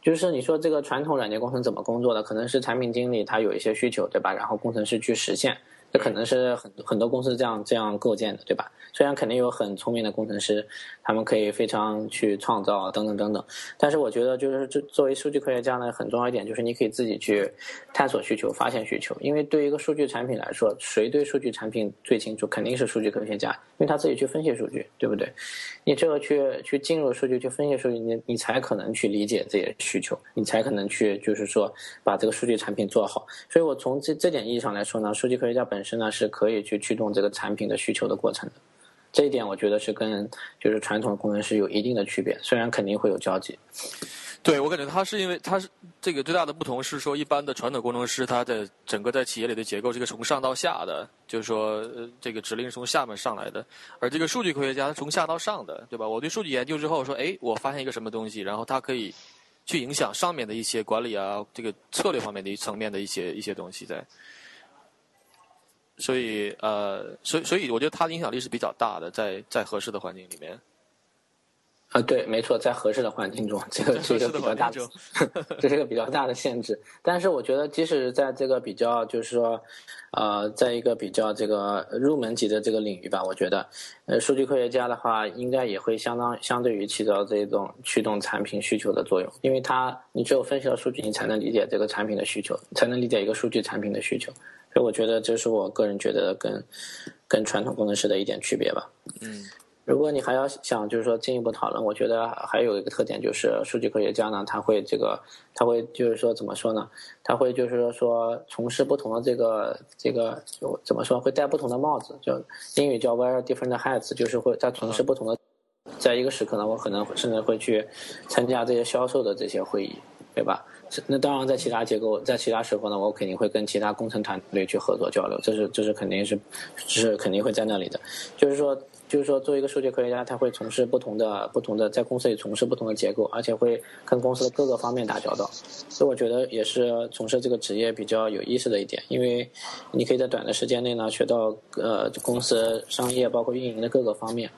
就是你说这个传统软件工程怎么工作的，可能是产品经理他有一些需求，对吧？然后工程师去实现，这可能是很很多公司这样这样构建的，对吧？虽然肯定有很聪明的工程师，他们可以非常去创造等等等等，但是我觉得就是作作为数据科学家呢，很重要一点就是你可以自己去探索需求、发现需求。因为对于一个数据产品来说，谁对数据产品最清楚？肯定是数据科学家，因为他自己去分析数据，对不对？你这个去去进入数据去分析数据，你你才可能去理解这些需求，你才可能去就是说把这个数据产品做好。所以我从这这点意义上来说呢，数据科学家本本身呢是可以去驱动这个产品的需求的过程的。这一点我觉得是跟就是传统的工程师有一定的区别，虽然肯定会有交集。对我感觉他是因为他是这个最大的不同是说，一般的传统工程师他的整个在企业里的结构是个从上到下的，就是说这个指令是从下面上来的，而这个数据科学家他从下到上的，对吧？我对数据研究之后说，哎，我发现一个什么东西，然后它可以去影响上面的一些管理啊，这个策略方面的一层面的一些一些东西在。所以，呃，所以，所以，我觉得他的影响力是比较大的，在在合适的环境里面。啊，对，没错，在合适的环境中，这个是一个比较大的，这是一个比较大的限制。但是，我觉得，即使在这个比较，就是说，呃，在一个比较这个入门级的这个领域吧，我觉得，呃，数据科学家的话，应该也会相当相对于起到这种驱动产品需求的作用，因为他，你只有分析了数据，你才能理解这个产品的需求，才能理解一个数据产品的需求。所以我觉得这是我个人觉得跟跟传统工程师的一点区别吧。嗯，如果你还要想就是说进一步讨论，我觉得还有一个特点就是数据科学家呢，他会这个他会就是说怎么说呢？他会就是说从事不同的这个这个怎么说？会戴不同的帽子，就英语叫 wear different hats，就是会在从事不同的。在一个时刻呢，我可能甚至会去参加这些销售的这些会议，对吧？那当然，在其他结构，在其他时候呢，我肯定会跟其他工程团队去合作交流，这是这是肯定是，是肯定会在那里的。就是说，就是说，作为一个数据科学家，他会从事不同的、不同的，在公司里从事不同的结构，而且会跟公司的各个方面打交道。所以，我觉得也是从事这个职业比较有意思的一点，因为你可以在短的时间内呢，学到呃公司商业包括运营的各个方面。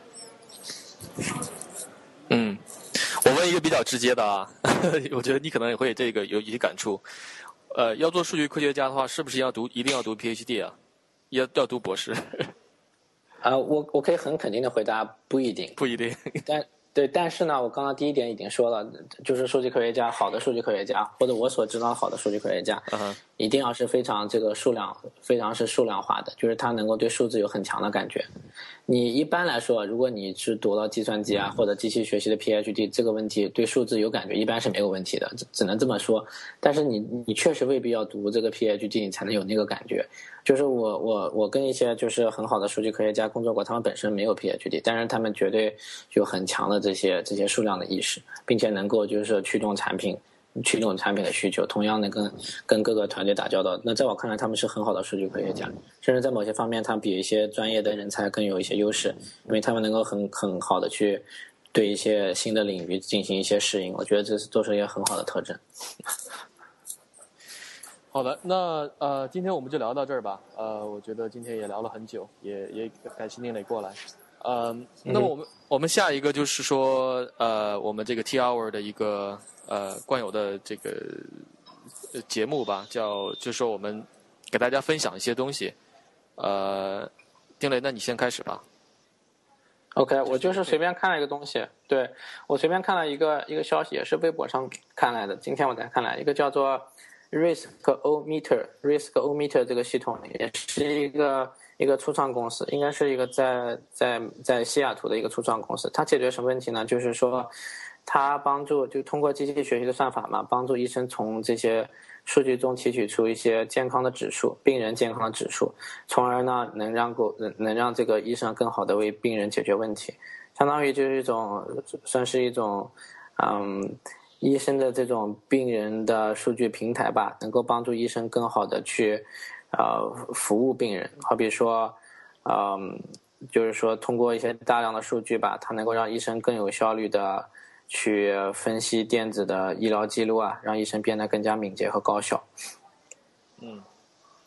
嗯。我问一个比较直接的啊，我觉得你可能也会这个有一些感触。呃，要做数据科学家的话，是不是要读一定要读 PhD 啊？要要读博士？啊，我我可以很肯定的回答，不一定，不一定。但对，但是呢，我刚刚第一点已经说了，就是数据科学家，好的数据科学家，或者我所知道好的数据科学家，一定要是非常这个数量，非常是数量化的，就是他能够对数字有很强的感觉。你一般来说，如果你是读了计算机啊或者机器学习的 PhD，这个问题对数字有感觉，一般是没有问题的，只只能这么说。但是你你确实未必要读这个 PhD，你才能有那个感觉。就是我我我跟一些就是很好的数据科学家工作过，他们本身没有 PhD，但是他们绝对有很强的这些这些数量的意识，并且能够就是驱动产品。驱动产品的需求，同样的跟跟各个团队打交道。那在我看来，他们是很好的数据科学家，甚至在某些方面，他比一些专业的人才更有一些优势，因为他们能够很很好的去对一些新的领域进行一些适应。我觉得这是都是一个很好的特征。好的，那呃，今天我们就聊到这儿吧。呃，我觉得今天也聊了很久，也也感谢宁磊过来。呃，那么我们我们下一个就是说，呃，我们这个 T hour 的一个。呃，惯有的这个节目吧，叫就是说我们给大家分享一些东西。呃，丁磊，那你先开始吧。OK，我就是随便看了一个东西，对我随便看了一个一个消息，也是微博上看来的。今天我才看来，一个叫做 Risk O Meter，Risk O Meter 这个系统也是一个一个初创公司，应该是一个在在在西雅图的一个初创公司。它解决什么问题呢？就是说。它帮助就通过机器学习的算法嘛，帮助医生从这些数据中提取出一些健康的指数，病人健康的指数，从而呢能让够能能让这个医生更好的为病人解决问题，相当于就是一种算是一种嗯医生的这种病人的数据平台吧，能够帮助医生更好的去呃服务病人，好比说嗯。就是说通过一些大量的数据吧，它能够让医生更有效率的去分析电子的医疗记录啊，让医生变得更加敏捷和高效。嗯，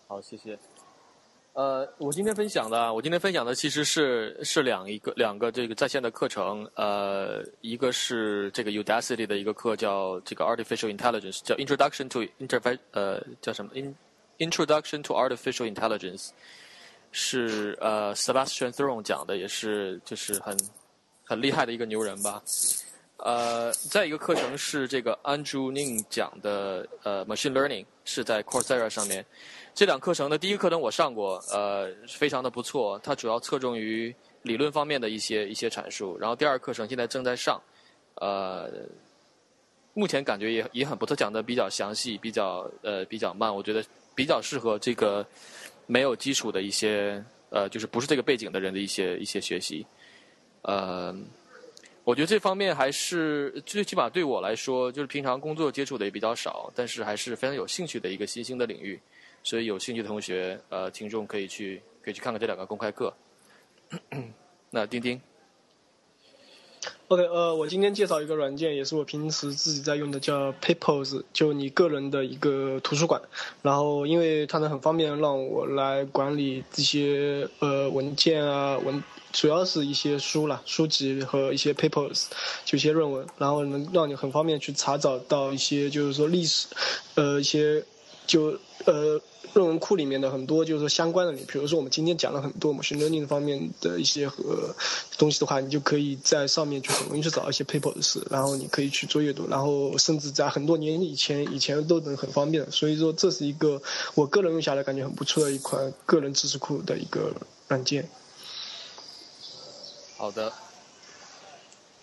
好，谢谢。呃，我今天分享的，我今天分享的其实是是两一个两个这个在线的课程，呃，一个是这个 Udacity 的一个课，叫这个 Artificial Intelligence，叫 Introduction to Interface，呃，叫什么 In Introduction to Artificial Intelligence，是呃 Sebastian thron 讲的，也是就是很很厉害的一个牛人吧。呃，再一个课程是这个 Andrew Ning 讲的，呃，Machine Learning 是在 Coursera 上面。这两课程的第一个课程我上过，呃，非常的不错。它主要侧重于理论方面的一些一些阐述。然后第二课程现在正在上，呃，目前感觉也也很不错，讲的比较详细，比较呃比较慢。我觉得比较适合这个没有基础的一些呃，就是不是这个背景的人的一些一些学习。呃，我觉得这方面还是最起码对我来说，就是平常工作接触的也比较少，但是还是非常有兴趣的一个新兴的领域。所以有兴趣的同学，呃，听众可以去可以去看看这两个公开课。那钉钉，OK，呃，我今天介绍一个软件，也是我平时自己在用的，叫 Papers，就你个人的一个图书馆。然后，因为它能很方便让我来管理这些呃文件啊文，主要是一些书啦、书籍和一些 Papers，就一些论文，然后能让你很方便去查找到一些就是说历史，呃，一些就呃。论文库里面的很多就是说相关的，你比如说我们今天讲了很多 machine learning 方面的一些和东西的话，你就可以在上面就很容易去找一些 papers，然后你可以去做阅读，然后甚至在很多年以前以前都能很方便。所以说这是一个我个人用下来感觉很不错的一款个人知识库的一个软件。好的。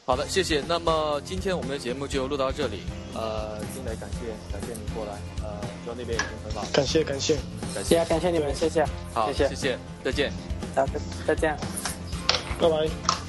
好的，谢谢。那么今天我们的节目就录到这里。呃，金磊，感谢感谢你过来。那边已经很好。感谢感谢感谢感谢你们，谢谢。好，谢谢谢谢，再见。好，再见。拜拜。